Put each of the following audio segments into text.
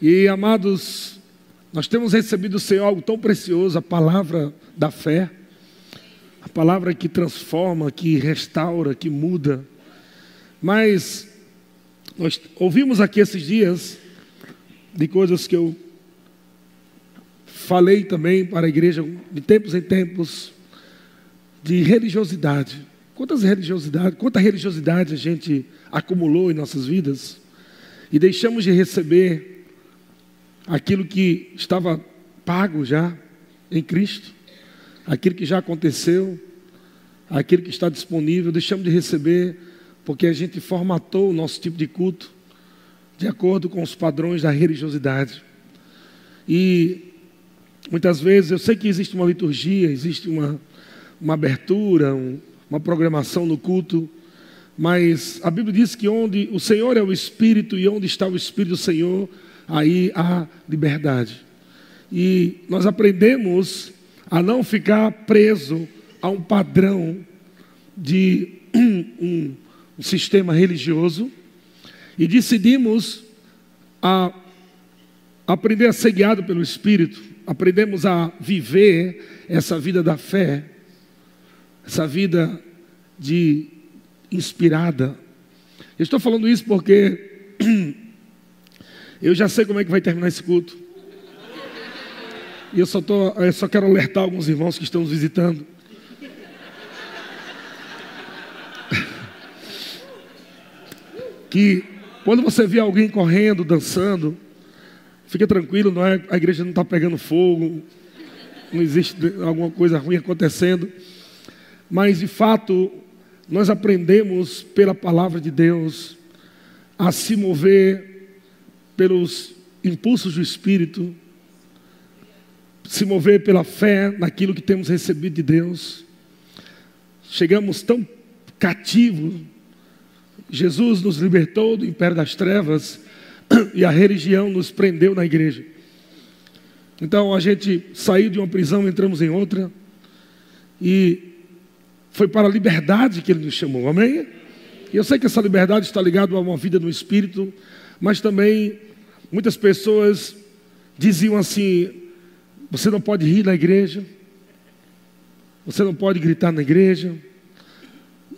E amados, nós temos recebido do Senhor algo tão precioso, a palavra da fé, a palavra que transforma, que restaura, que muda. Mas nós ouvimos aqui esses dias de coisas que eu falei também para a igreja de tempos em tempos de religiosidade. Quantas religiosidade, quanta religiosidade a gente acumulou em nossas vidas e deixamos de receber aquilo que estava pago já em Cristo, aquilo que já aconteceu, aquilo que está disponível, deixamos de receber porque a gente formatou o nosso tipo de culto de acordo com os padrões da religiosidade. E muitas vezes eu sei que existe uma liturgia, existe uma, uma abertura, um, uma programação no culto, mas a Bíblia diz que onde o Senhor é o Espírito e onde está o Espírito do Senhor, aí há liberdade. E nós aprendemos a não ficar preso a um padrão de um, um, um sistema religioso e decidimos a aprender a ser guiado pelo Espírito, aprendemos a viver essa vida da fé, essa vida de inspirada. Eu estou falando isso porque Eu já sei como é que vai terminar esse culto. E eu só, tô, eu só quero alertar alguns irmãos que estão nos visitando. Que quando você vê alguém correndo, dançando, fica tranquilo, não é, a igreja não está pegando fogo, não existe alguma coisa ruim acontecendo. Mas de fato, nós aprendemos pela palavra de Deus a se mover pelos impulsos do Espírito, se mover pela fé naquilo que temos recebido de Deus. Chegamos tão cativos. Jesus nos libertou do império das trevas e a religião nos prendeu na igreja. Então a gente saiu de uma prisão, entramos em outra e foi para a liberdade que ele nos chamou. Amém? E eu sei que essa liberdade está ligada a uma vida no espírito, mas também Muitas pessoas diziam assim: você não pode rir na igreja, você não pode gritar na igreja.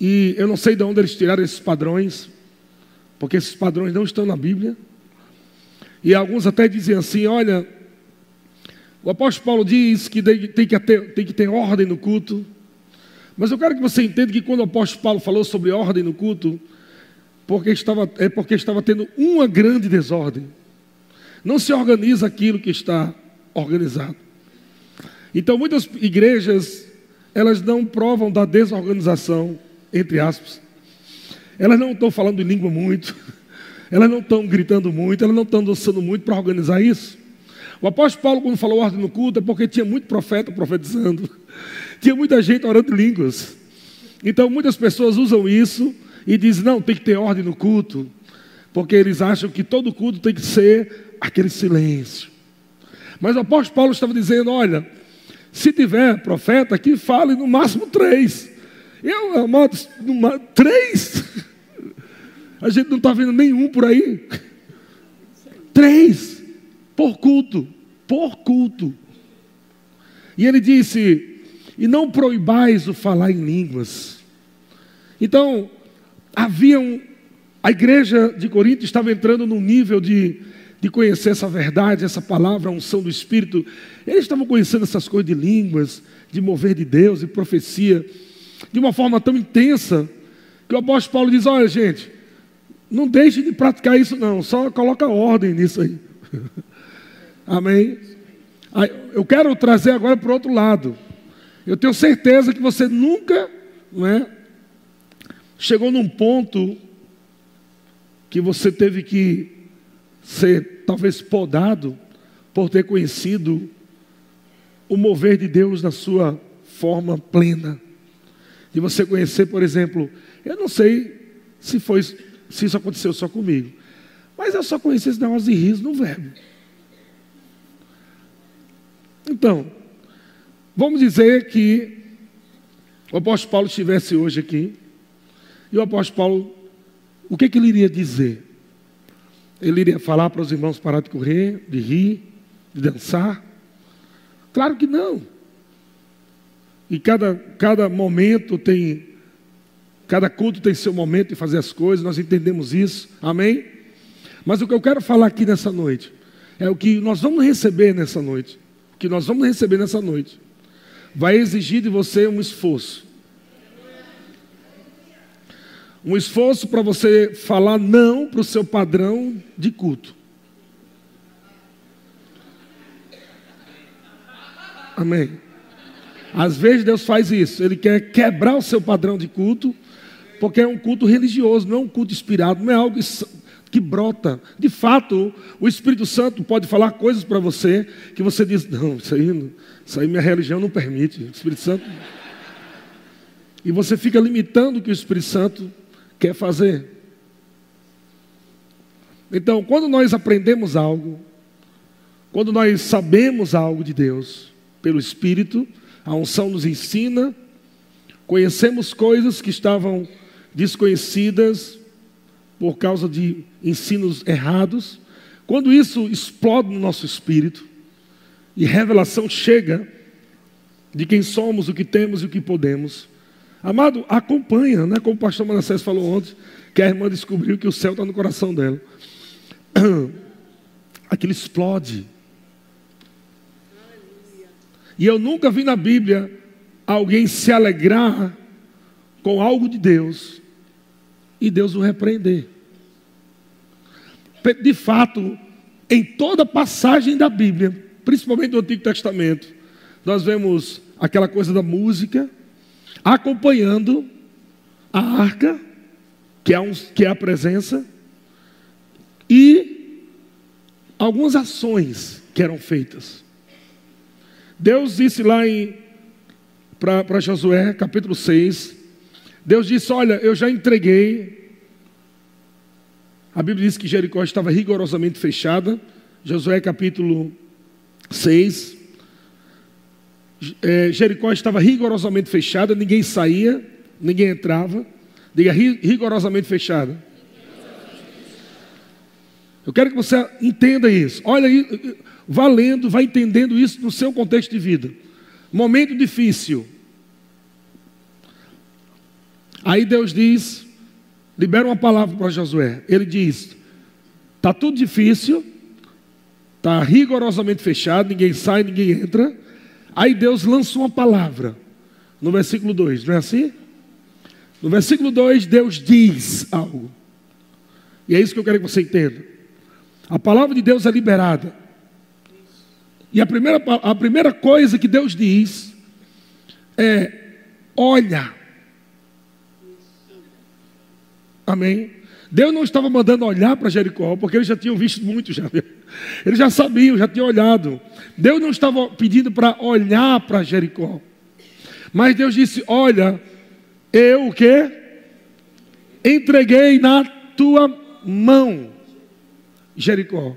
E eu não sei de onde eles tiraram esses padrões, porque esses padrões não estão na Bíblia. E alguns até diziam assim: olha, o apóstolo Paulo diz que tem que ter, tem que ter ordem no culto. Mas eu quero que você entenda que quando o apóstolo Paulo falou sobre ordem no culto, porque estava, é porque estava tendo uma grande desordem. Não se organiza aquilo que está organizado. Então, muitas igrejas, elas não provam da desorganização, entre aspas. Elas não estão falando língua muito, elas não estão gritando muito, elas não estão dançando muito para organizar isso. O apóstolo Paulo, quando falou ordem no culto, é porque tinha muito profeta profetizando, tinha muita gente orando línguas. Então, muitas pessoas usam isso e dizem: não, tem que ter ordem no culto, porque eles acham que todo culto tem que ser aquele silêncio. Mas o apóstolo Paulo estava dizendo: olha, se tiver profeta aqui, fale no máximo três. Eu, amados, numa, três? A gente não está vendo nenhum por aí. Três por culto, por culto. E ele disse: e não proibais o falar em línguas. Então, havia um, a igreja de Corinto estava entrando num nível de de conhecer essa verdade, essa palavra, a unção do Espírito. Eles estavam conhecendo essas coisas de línguas, de mover de Deus, de profecia, de uma forma tão intensa, que o apóstolo Paulo diz: olha, gente, não deixe de praticar isso, não, só coloca ordem nisso aí. Amém? Eu quero trazer agora para o outro lado. Eu tenho certeza que você nunca não é, chegou num ponto que você teve que ser talvez podado por ter conhecido o mover de Deus na sua forma plena. De você conhecer, por exemplo, eu não sei se foi se isso aconteceu só comigo, mas eu só conheci esse negócio de riso no verbo. Então, vamos dizer que o apóstolo Paulo estivesse hoje aqui, e o apóstolo Paulo, o que, que ele iria dizer? Ele iria falar para os irmãos parar de correr, de rir, de dançar? Claro que não. E cada, cada momento tem, cada culto tem seu momento de fazer as coisas, nós entendemos isso, amém? Mas o que eu quero falar aqui nessa noite é o que nós vamos receber nessa noite. O que nós vamos receber nessa noite vai exigir de você um esforço. Um esforço para você falar não para o seu padrão de culto. Amém. Às vezes Deus faz isso, Ele quer quebrar o seu padrão de culto, porque é um culto religioso, não é um culto inspirado, não é algo que brota. De fato, o Espírito Santo pode falar coisas para você que você diz: não, isso aí, isso aí minha religião não permite. O Espírito Santo. E você fica limitando o que o Espírito Santo quer fazer. Então, quando nós aprendemos algo, quando nós sabemos algo de Deus, pelo Espírito, a unção nos ensina, conhecemos coisas que estavam desconhecidas por causa de ensinos errados. Quando isso explode no nosso espírito e revelação chega de quem somos, o que temos e o que podemos, Amado, acompanha, né? Como o pastor Manassés falou ontem, que a irmã descobriu que o céu está no coração dela. Aquilo explode. E eu nunca vi na Bíblia alguém se alegrar com algo de Deus e Deus o repreender. De fato, em toda passagem da Bíblia, principalmente do Antigo Testamento, nós vemos aquela coisa da música, acompanhando a arca, que é, um, que é a presença, e algumas ações que eram feitas. Deus disse lá para Josué, capítulo 6, Deus disse: Olha, eu já entreguei. A Bíblia diz que Jericó estava rigorosamente fechada. Josué capítulo 6, é, Jericó estava rigorosamente fechada, ninguém saía, ninguém entrava. Diga rigorosamente fechada. Eu quero que você entenda isso. Olha aí, valendo, vai entendendo isso no seu contexto de vida. Momento difícil. Aí Deus diz, libera uma palavra para Josué. Ele diz: está tudo difícil, está rigorosamente fechado, ninguém sai, ninguém entra. Aí Deus lança uma palavra no versículo 2, não é assim? No versículo 2, Deus diz algo. E é isso que eu quero que você entenda. A palavra de Deus é liberada. E a primeira, a primeira coisa que Deus diz é: olha. Amém? Deus não estava mandando olhar para Jericó, porque eles já tinham visto muito já. Eles já sabiam, já tinham olhado. Deus não estava pedindo para olhar para Jericó. Mas Deus disse: Olha, eu o que? Entreguei na tua mão, Jericó.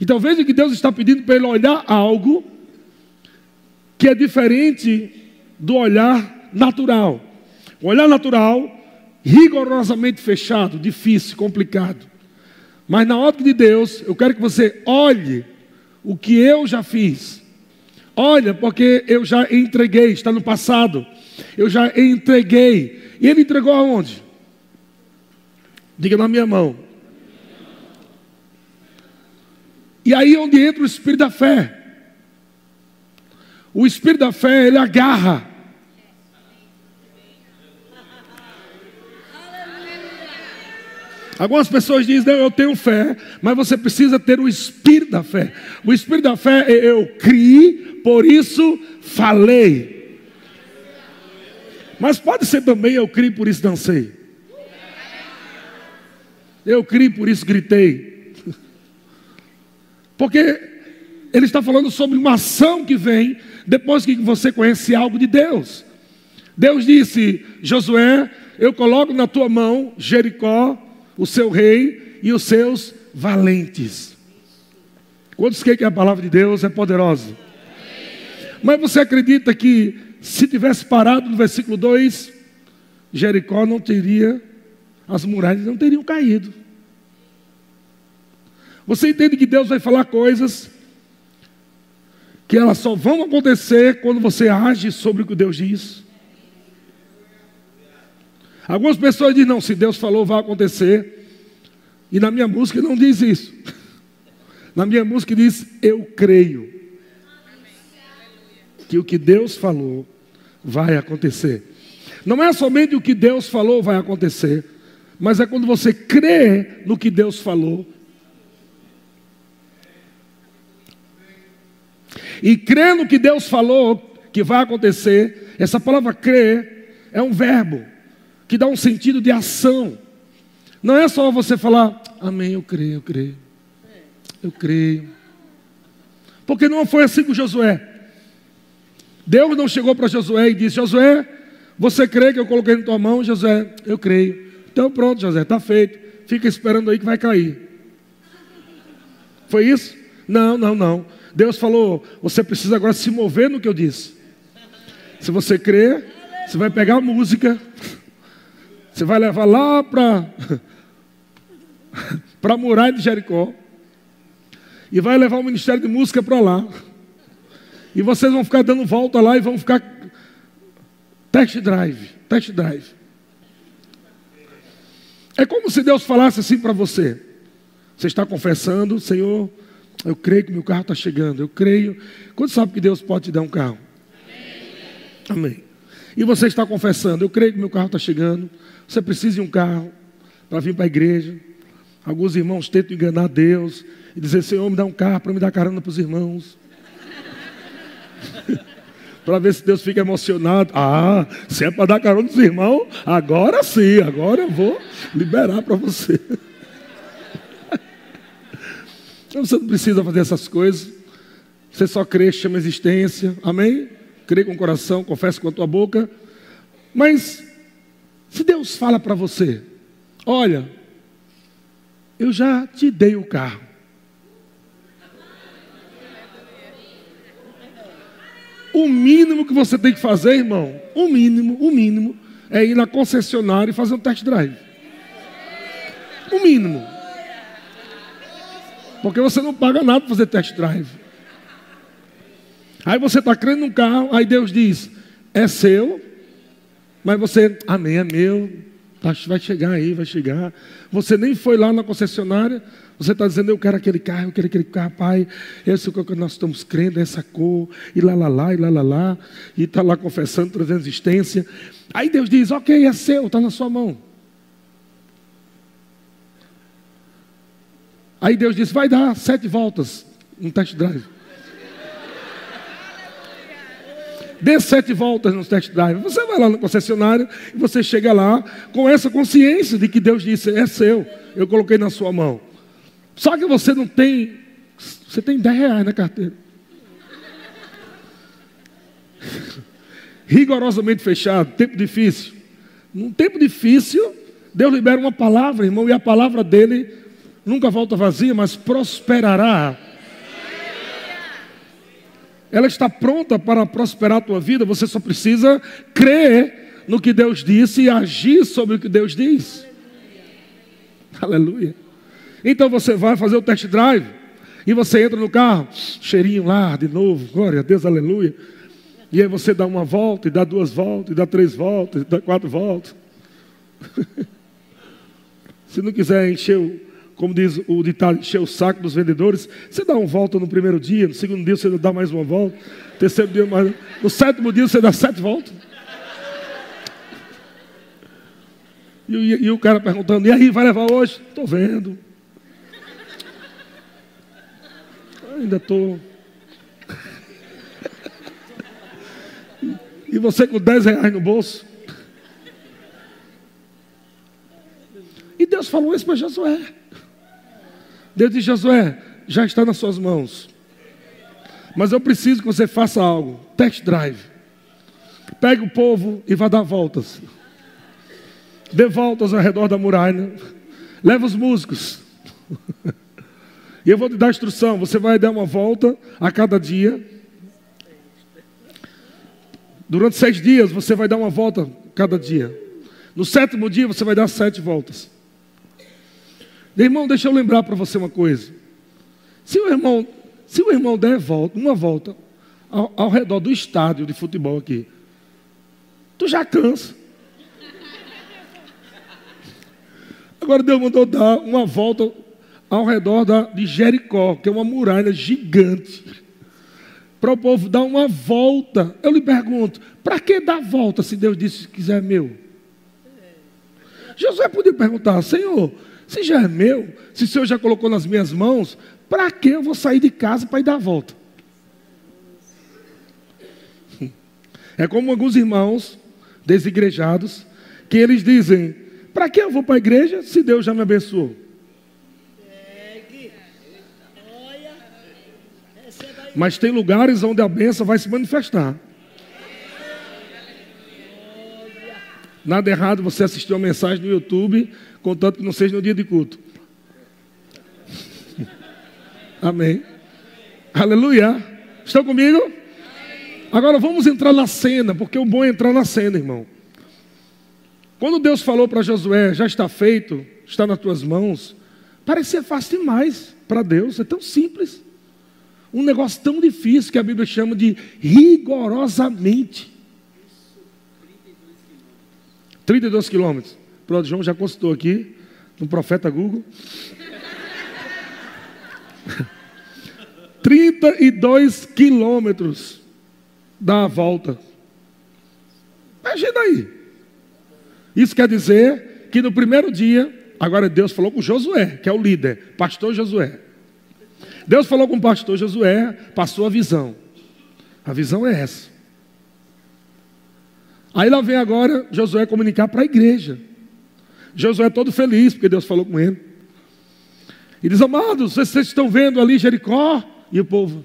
Então veja que Deus está pedindo para ele olhar algo que é diferente do olhar natural. O olhar natural, rigorosamente fechado, difícil, complicado. Mas na ótica de Deus, eu quero que você olhe o que eu já fiz. Olha, porque eu já entreguei, está no passado. Eu já entreguei. E ele entregou aonde? Diga na minha mão. E aí é onde entra o espírito da fé. O espírito da fé, ele agarra Algumas pessoas dizem, eu tenho fé, mas você precisa ter o espírito da fé. O espírito da fé é eu criei, por isso falei. Mas pode ser também eu criei, por isso dancei. Eu criei, por isso gritei. Porque ele está falando sobre uma ação que vem depois que você conhece algo de Deus. Deus disse: Josué, eu coloco na tua mão Jericó, o seu rei e os seus valentes. Quantos creem que a palavra de Deus é poderosa? Mas você acredita que se tivesse parado no versículo 2, Jericó não teria, as muralhas não teriam caído. Você entende que Deus vai falar coisas que elas só vão acontecer quando você age sobre o que Deus diz? Algumas pessoas dizem, não, se Deus falou, vai acontecer. E na minha música não diz isso. Na minha música diz, eu creio que o que Deus falou vai acontecer. Não é somente o que Deus falou vai acontecer, mas é quando você crê no que Deus falou. E crê no que Deus falou que vai acontecer, essa palavra crer é um verbo que dá um sentido de ação. Não é só você falar, amém, eu creio, eu creio. Eu creio. Porque não foi assim com Josué. Deus não chegou para Josué e disse: Josué, você crê que eu coloquei na tua mão? Josué, eu creio. Então pronto, Josué, está feito. Fica esperando aí que vai cair. Foi isso? Não, não, não. Deus falou: você precisa agora se mover no que eu disse. Se você crer, você vai pegar a música, você vai levar lá para para a muralha de Jericó e vai levar o ministério de música para lá. E vocês vão ficar dando volta lá e vão ficar test drive, test drive. É como se Deus falasse assim para você. Você está confessando, Senhor, eu creio que meu carro está chegando. Eu creio. Quando sabe que Deus pode te dar um carro? Amém. Amém. E você está confessando, eu creio que meu carro está chegando. Você precisa de um carro para vir para a igreja. Alguns irmãos tentam enganar Deus e dizer, Senhor, me dá um carro para me dar carona para os irmãos. para ver se Deus fica emocionado. Ah, se é para dar carona dos irmãos, agora sim, agora eu vou liberar para você. Você não precisa fazer essas coisas. Você só crê, chama existência. Amém? Crê com o coração, confessa com a tua boca. Mas, se Deus fala para você, olha, eu já te dei o carro. O mínimo que você tem que fazer, irmão, o mínimo, o mínimo, é ir na concessionária e fazer um test drive. O mínimo. Porque você não paga nada para fazer test drive. Aí você está crendo num carro, aí Deus diz, é seu, mas você, amém, é meu, tá, vai chegar aí, vai chegar. Você nem foi lá na concessionária, você está dizendo, eu quero aquele carro, eu quero aquele carro, pai, esse é o que nós estamos crendo, essa cor, e lá, lá, lá, e lá, lá, lá, e está lá confessando, trazendo existência. Aí Deus diz, ok, é seu, está na sua mão. Aí Deus disse, vai dar sete voltas no test drive. Dê sete voltas no test drive. Você vai lá no concessionário e você chega lá com essa consciência de que Deus disse, é seu, eu coloquei na sua mão. Só que você não tem. Você tem 10 reais na carteira. Rigorosamente fechado, tempo difícil. Num tempo difícil, Deus libera uma palavra, irmão, e a palavra dele nunca volta vazia, mas prosperará. Ela está pronta para prosperar a tua vida, você só precisa crer no que Deus disse e agir sobre o que Deus diz. Aleluia. Então você vai fazer o test drive e você entra no carro, cheirinho lá de novo, glória a Deus, aleluia. E aí você dá uma volta, e dá duas voltas, e dá três voltas, e dá quatro voltas. Se não quiser encher o, como diz o ditado, encher o saco dos vendedores, você dá uma volta no primeiro dia, no segundo dia você dá mais uma volta, no terceiro dia mais, no sétimo dia você dá sete voltas. E, e, e o cara perguntando, e aí, vai levar hoje? Estou vendo. Ainda estou. E você com 10 reais no bolso. E Deus falou isso para Josué. Deus disse: Josué, já está nas suas mãos. Mas eu preciso que você faça algo. Test drive. Pegue o povo e vá dar voltas. Dê voltas ao redor da muralha. Leva os músicos. E eu vou te dar a instrução: você vai dar uma volta a cada dia. Durante seis dias você vai dar uma volta cada dia. No sétimo dia você vai dar sete voltas. Meu irmão, deixa eu lembrar para você uma coisa. Se o irmão, se o irmão der volta, uma volta ao, ao redor do estádio de futebol aqui, tu já cansa. Agora Deus mandou dar uma volta ao redor da, de Jericó, que é uma muralha gigante, para o povo dar uma volta. Eu lhe pergunto, para que dar volta se Deus disse que quiser meu? Josué podia perguntar, Senhor, se já é meu, se o Senhor já colocou nas minhas mãos, para que eu vou sair de casa para ir dar a volta? É como alguns irmãos desigrejados, que eles dizem: para que eu vou para a igreja se Deus já me abençoou? Mas tem lugares onde a bênção vai se manifestar. Nada errado você assistir uma mensagem no YouTube, contanto que não seja no dia de culto. Amém. Aleluia. Estão comigo? Agora vamos entrar na cena, porque o bom é entrar na cena, irmão. Quando Deus falou para Josué, já está feito, está nas tuas mãos, parecia fácil demais para Deus, é tão simples. Um negócio tão difícil que a Bíblia chama de rigorosamente. 32 quilômetros. Pronto, João já consultou aqui no profeta Google. 32 quilômetros dá a volta. Imagina aí. Isso quer dizer que no primeiro dia, agora Deus falou com Josué, que é o líder, pastor Josué. Deus falou com o pastor Josué, passou a visão. A visão é essa. Aí lá vem agora Josué comunicar para a igreja. Josué todo feliz, porque Deus falou com ele. E diz: Amados, vocês estão vendo ali Jericó? E o povo,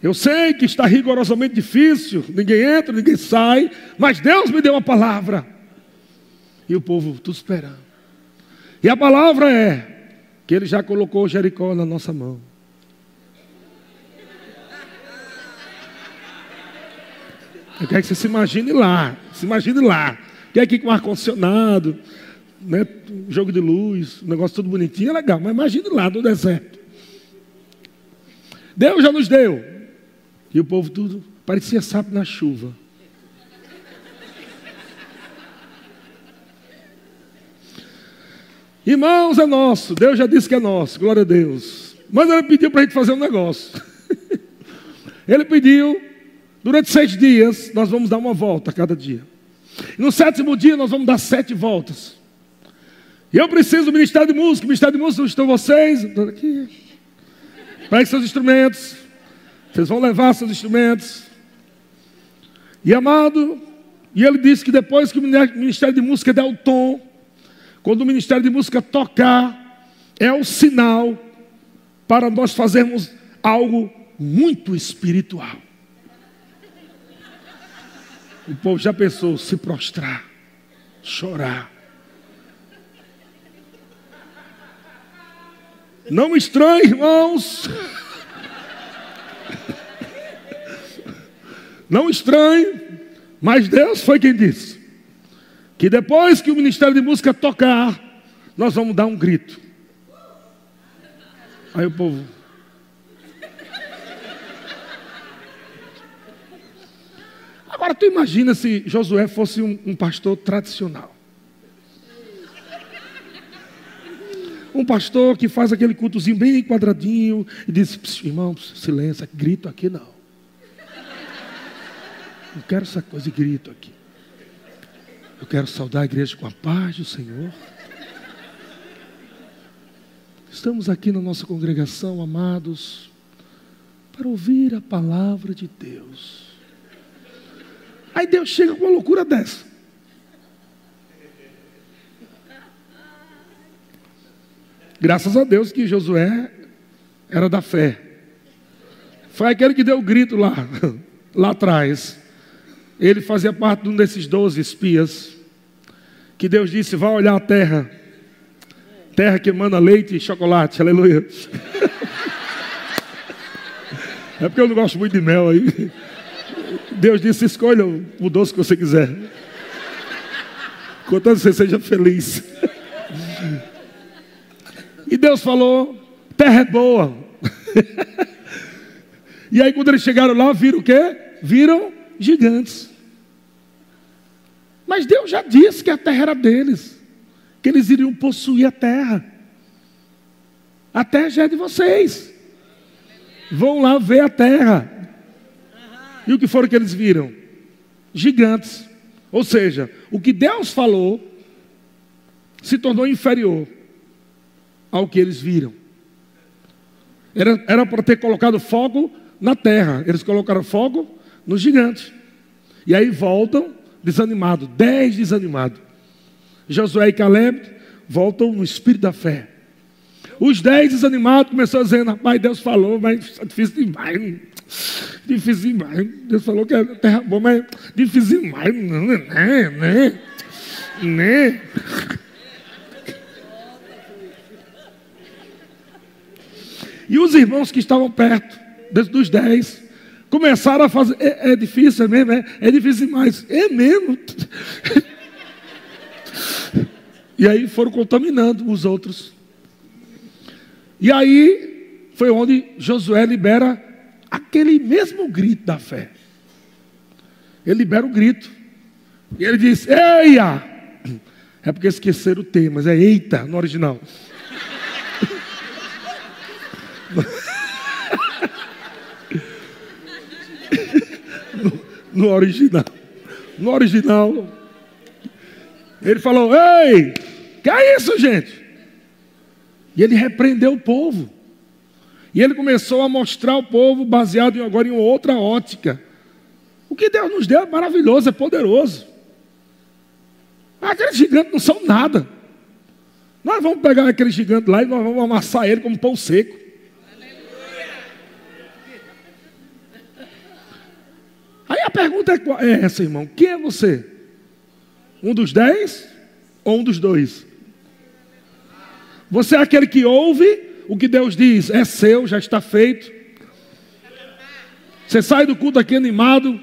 Eu sei que está rigorosamente difícil, ninguém entra, ninguém sai, mas Deus me deu uma palavra. E o povo, tudo esperando. E a palavra é que ele já colocou Jericó na nossa mão. Eu quero que você se imagine lá, se imagine lá. Que é aqui com ar-condicionado, né, jogo de luz, negócio tudo bonitinho, é legal, mas imagine lá no deserto. Deus já nos deu. E o povo tudo parecia sapo na chuva. Irmãos, é nosso. Deus já disse que é nosso. Glória a Deus. Mas ele pediu para a gente fazer um negócio. ele pediu, durante seis dias, nós vamos dar uma volta a cada dia. E no sétimo dia, nós vamos dar sete voltas. E eu preciso do Ministério de Música. Ministério de Música, estão vocês? Aqui. Pegue seus instrumentos. Vocês vão levar seus instrumentos. E amado, e ele disse que depois que o Ministério de Música der o tom, quando o Ministério de Música tocar, é o sinal para nós fazermos algo muito espiritual. O povo já pensou se prostrar, chorar. Não estranhe, irmãos. Não estranhe, mas Deus foi quem disse que depois que o Ministério de Música tocar, nós vamos dar um grito. Aí o povo. Agora tu imagina se Josué fosse um, um pastor tradicional. Um pastor que faz aquele cultozinho bem quadradinho e diz: irmãos, silêncio, grito aqui não. Não quero essa coisa de grito aqui. Eu quero saudar a igreja com a paz do Senhor. Estamos aqui na nossa congregação, amados, para ouvir a palavra de Deus. Aí Deus chega com uma loucura dessa. Graças a Deus que Josué era da fé. Foi aquele que deu o grito lá, lá atrás. Ele fazia parte de um desses doze espias. Que Deus disse: Vá olhar a terra. Terra que emana leite e chocolate. Aleluia. É porque eu não gosto muito de mel aí. Deus disse: escolha o doce que você quiser. Contanto que você seja feliz. E Deus falou: terra é boa. e aí, quando eles chegaram lá, viram o quê? Viram gigantes. Mas Deus já disse que a terra era deles, que eles iriam possuir a terra. A terra já é de vocês. Vão lá ver a terra. E o que foram que eles viram? Gigantes. Ou seja, o que Deus falou se tornou inferior ao que eles viram. Era, era para ter colocado fogo na terra, eles colocaram fogo nos gigantes. E aí voltam desanimados, dez desanimados. Josué e Caleb voltam no espírito da fé. Os dez desanimados começaram dizendo, rapaz, Deus falou, mas é difícil demais. Difícil demais. Deus falou que é terra boa, mas difícil demais. Né, né, né. E os irmãos que estavam perto, dos dez, começaram a fazer. É, é difícil, é mesmo? É, é difícil demais. É mesmo. e aí foram contaminando os outros. E aí foi onde Josué libera aquele mesmo grito da fé. Ele libera o grito. E ele diz: Eia! É porque esqueceram o T, mas é eita no original. no, no original. No original. Ele falou: Ei, que é isso, gente? E ele repreendeu o povo. E ele começou a mostrar ao povo, baseado agora em outra ótica. O que Deus nos deu é maravilhoso, é poderoso. Aqueles gigantes não são nada. Nós vamos pegar aquele gigante lá e nós vamos amassar ele como pão seco. Aí a pergunta é, é essa, irmão: quem é você? Um dos dez ou um dos dois? Você é aquele que ouve o que Deus diz, é seu, já está feito. Você sai do culto aqui animado,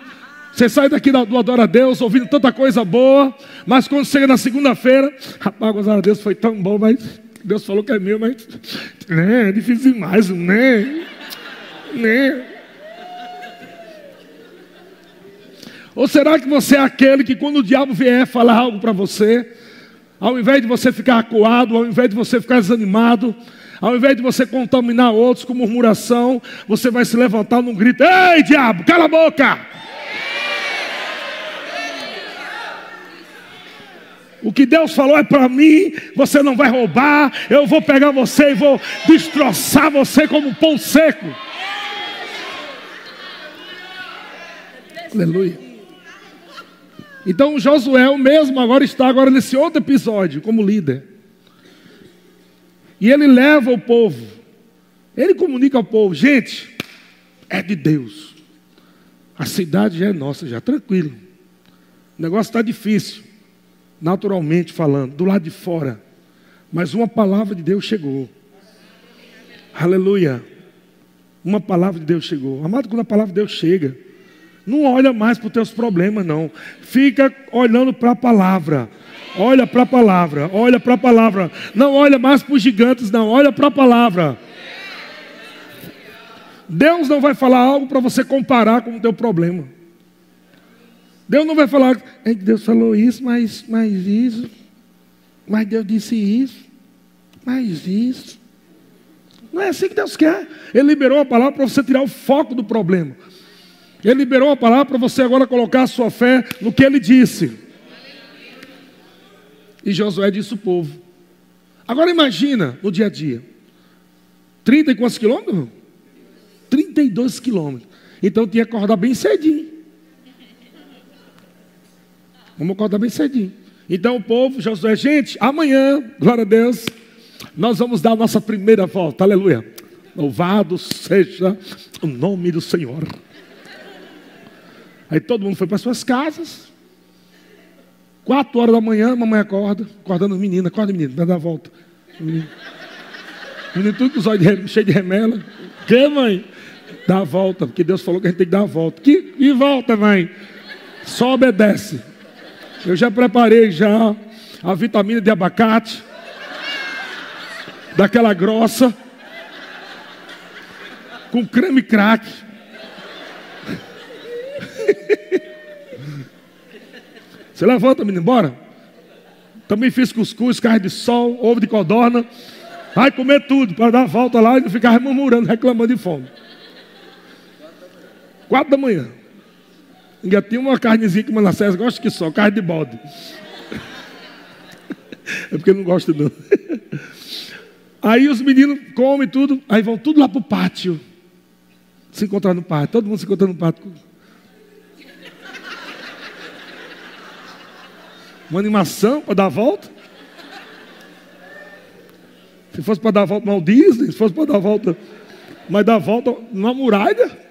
você sai daqui do Adora a Deus, ouvindo tanta coisa boa, mas quando chega na segunda-feira, rapaz, gozar a Deus foi tão bom, mas Deus falou que é meu, mas né, é difícil demais, né? né? Ou será que você é aquele que quando o diabo vier falar algo para você, ao invés de você ficar acuado, ao invés de você ficar desanimado, ao invés de você contaminar outros com murmuração, você vai se levantar num grito: Ei, diabo, cala a boca! O que Deus falou é para mim, você não vai roubar, eu vou pegar você e vou destroçar você como pão seco. Aleluia. Então Josué mesmo agora está agora nesse outro episódio como líder. E ele leva o povo. Ele comunica ao povo, gente, é de Deus. A cidade já é nossa, já tranquilo. O negócio está difícil, naturalmente falando, do lado de fora. Mas uma palavra de Deus chegou. Aleluia. Uma palavra de Deus chegou. Amado, quando a palavra de Deus chega, não olha mais para os teus problemas, não. Fica olhando para a palavra. Olha para a palavra, olha para a palavra. Não olha mais para os gigantes, não. Olha para a palavra. Deus não vai falar algo para você comparar com o teu problema. Deus não vai falar, Deus falou isso, mas, mas isso, mas Deus disse isso, mas isso. Não é assim que Deus quer. Ele liberou a palavra para você tirar o foco do problema. Ele liberou a palavra para você agora colocar a sua fé no que ele disse. E Josué disse o povo. Agora imagina no dia a dia. 30 e quantos quilômetros? 32 quilômetros. Então tinha que acordar bem cedinho. Vamos acordar bem cedinho. Então o povo, Josué, gente, amanhã, glória a Deus, nós vamos dar a nossa primeira volta. Aleluia. Louvado seja o nome do Senhor. Aí todo mundo foi para suas casas. Quatro horas da manhã, mamãe acorda, acordando os meninos, acorda menino, vai dar a volta. Menino, menino tudo com os olhos cheios de remela. Que, mãe? Dá a volta, porque Deus falou que a gente tem que dar a volta. Que, e volta, mãe? Só obedece. Eu já preparei já a vitamina de abacate. daquela grossa, com creme crack. Você levanta, menino, embora. Também fiz cuscuz, carne de sol, ovo de codorna. Vai comer tudo para dar a volta lá e não ficar murmurando, reclamando de fome. Quatro da manhã. Ainda tinha uma carnezinha que Manassés gosta que só, carne de bode. É porque não gosto não. Aí os meninos comem tudo, aí vão tudo lá para o pátio. Se encontrar no pátio. Todo mundo se encontra no pátio. Uma animação para dar a volta. Se fosse para dar a volta no Disney, se fosse para dar a volta, mas dar a volta numa muralha.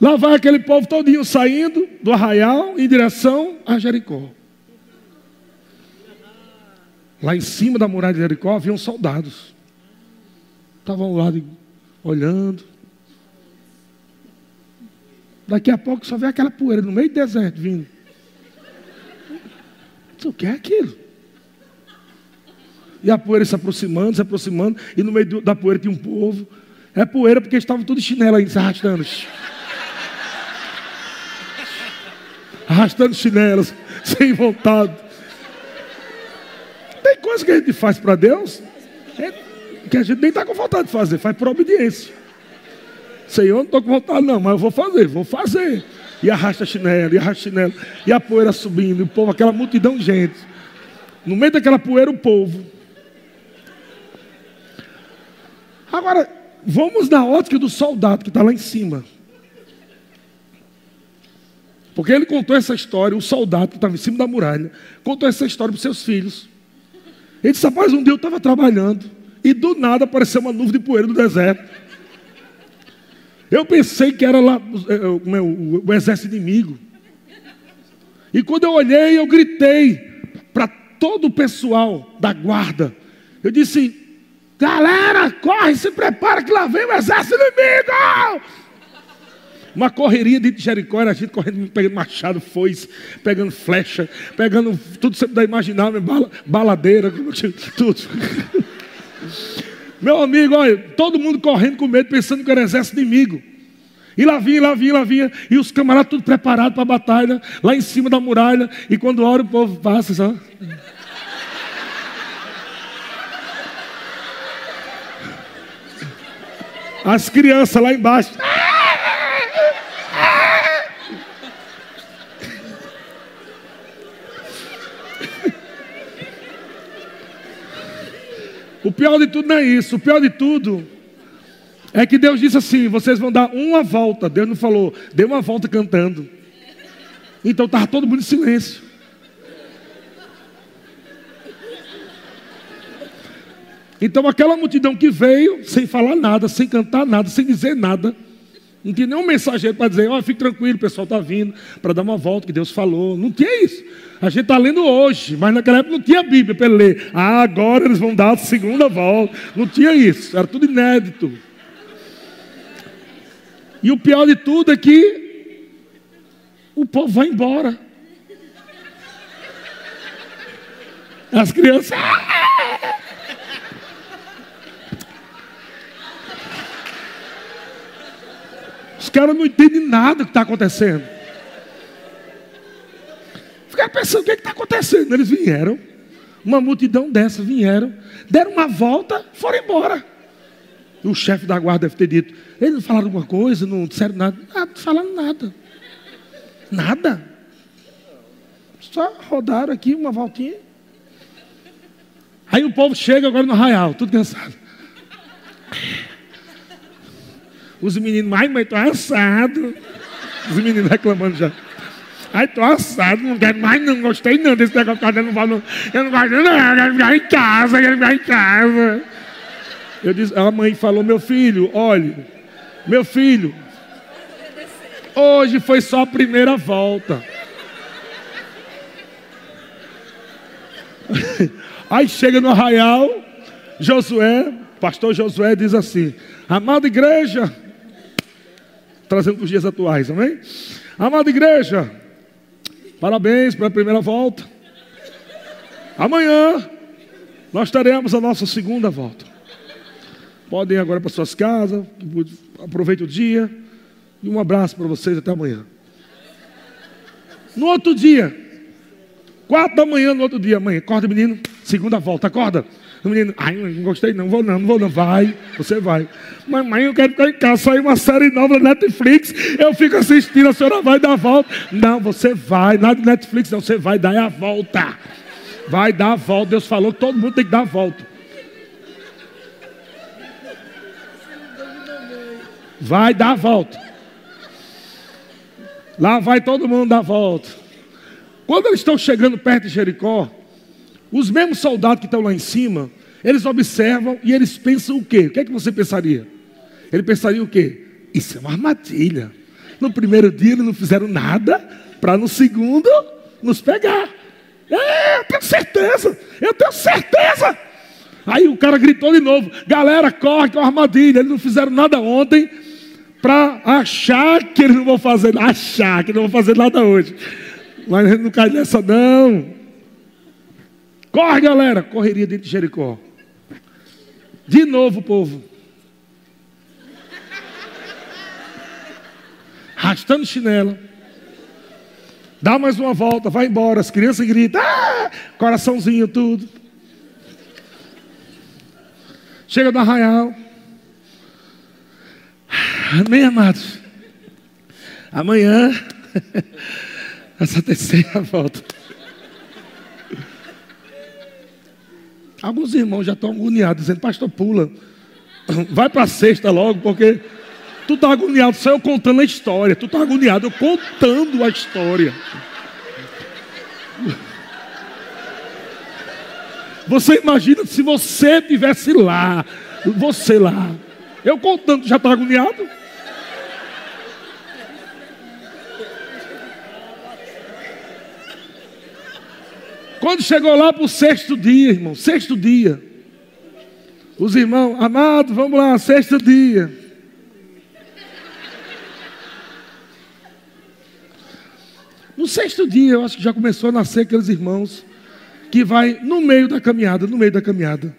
Lá vai aquele povo todinho saindo do arraial em direção a Jericó. Lá em cima da muralha de Jericó haviam soldados. Estavam lá olhando. Daqui a pouco só vê aquela poeira no meio do deserto vindo. O que é aquilo? E a poeira se aproximando, se aproximando, e no meio da poeira tinha um povo. É poeira porque estavam todos chinelo aí, se arrastando. Arrastando chinelos, sem vontade. Tem coisa que a gente faz para Deus que a gente nem está com vontade de fazer, faz por obediência. Senhor, não estou com vontade, não, mas eu vou fazer, vou fazer. E arrasta chinelo, e arrasta chinelo, e a poeira subindo, e o povo, aquela multidão de gente. No meio daquela poeira, o povo. Agora, vamos na ótica do soldado que está lá em cima. Porque ele contou essa história, o soldado que estava em cima da muralha, contou essa história para os seus filhos. Ele disse: Rapaz, um dia eu estava trabalhando, e do nada apareceu uma nuvem de poeira do deserto. Eu pensei que era lá é, é, o, o exército inimigo. E quando eu olhei, eu gritei para todo o pessoal da guarda. Eu disse: Galera, corre, se prepara que lá vem o exército inimigo. Uma correria de Jericó, era a gente correndo, pegando machado, foice, pegando flecha, pegando tudo sempre da imaginável, bala, baladeira, tudo. Meu amigo, olha, todo mundo correndo com medo, pensando que era exército inimigo. E lá vinha, lá vinha, lá vinha, e os camaradas tudo preparados para a batalha, lá em cima da muralha, e quando hora o povo passa, só. As crianças lá embaixo. O pior de tudo não é isso. O pior de tudo é que Deus disse assim: vocês vão dar uma volta. Deus não falou, dê uma volta cantando. Então estava todo mundo em silêncio. Então aquela multidão que veio, sem falar nada, sem cantar nada, sem dizer nada, não tinha nenhum mensageiro para dizer, ó, oh, fique tranquilo, o pessoal está vindo para dar uma volta que Deus falou. Não tinha isso. A gente está lendo hoje, mas naquela época não tinha Bíblia para ler. Ah, agora eles vão dar a segunda volta. Não tinha isso, era tudo inédito. E o pior de tudo é que o povo vai embora. As crianças. Os caras não entendem nada do que está acontecendo. Ficaram pensando o que é está acontecendo. Eles vieram, uma multidão dessa vieram, deram uma volta, foram embora. O chefe da guarda deve ter dito: eles não falaram alguma coisa, não disseram nada. Não falaram nada. Nada. Só rodaram aqui uma voltinha. Aí o povo chega agora no arraial, tudo cansado. Os meninos, ai, mãe, tô assado. Os meninos reclamando já. Ai, tô assado, não quero mais, não gostei não desse negócio que tá dando valor. Eu não gosto não, eu quero ficar em casa, eu quero ficar em casa. Eu disse, a mãe falou, meu filho, olhe, meu filho, hoje foi só a primeira volta. Aí chega no arraial, Josué, pastor Josué diz assim: Amada igreja, trazendo para os dias atuais, amém? Amada igreja, Parabéns pela primeira volta. Amanhã nós teremos a nossa segunda volta. Podem ir agora para suas casas, aproveite o dia e um abraço para vocês até amanhã. No outro dia, quatro da manhã, no outro dia, mãe, acorda menino, segunda volta, acorda. O menino, ai, não gostei não, vou não, não vou não, vai, você vai. Mamãe, eu quero ficar em casa, saiu uma série nova Netflix, eu fico assistindo, a senhora vai dar a volta. Não, você vai, nada de Netflix não, você vai dar a volta. Vai dar a volta, Deus falou que todo mundo tem que dar a volta. Vai dar a volta. Lá vai todo mundo dar a volta. Quando eles estão chegando perto de Jericó, os mesmos soldados que estão lá em cima, eles observam e eles pensam o quê? O que é que você pensaria? Ele pensaria o quê? Isso é uma armadilha. No primeiro dia eles não fizeram nada para no segundo nos pegar. É, eu tenho certeza, eu tenho certeza. Aí o cara gritou de novo: galera, corre com a armadilha. Eles não fizeram nada ontem para achar que eles não vão fazer, achar que não vão fazer nada hoje. Mas não cai nessa, não. Corre, galera! Correria dentro de Jericó. De novo, povo. Arrastando chinelo. Dá mais uma volta, vai embora. As crianças gritam. Ah! Coraçãozinho, tudo. Chega do arraial. Amém, amados? Amanhã, essa terceira volta. Alguns irmãos já estão agoniados, dizendo, pastor, pula. Vai para a sexta logo, porque tu está agoniado, só eu contando a história. Tu está agoniado, eu contando a história. Você imagina se você tivesse lá, você lá. Eu contando, já está agoniado? Quando chegou lá para o sexto dia, irmão, sexto dia, os irmãos, amados, vamos lá, sexto dia. No sexto dia, eu acho que já começou a nascer aqueles irmãos que vai no meio da caminhada, no meio da caminhada.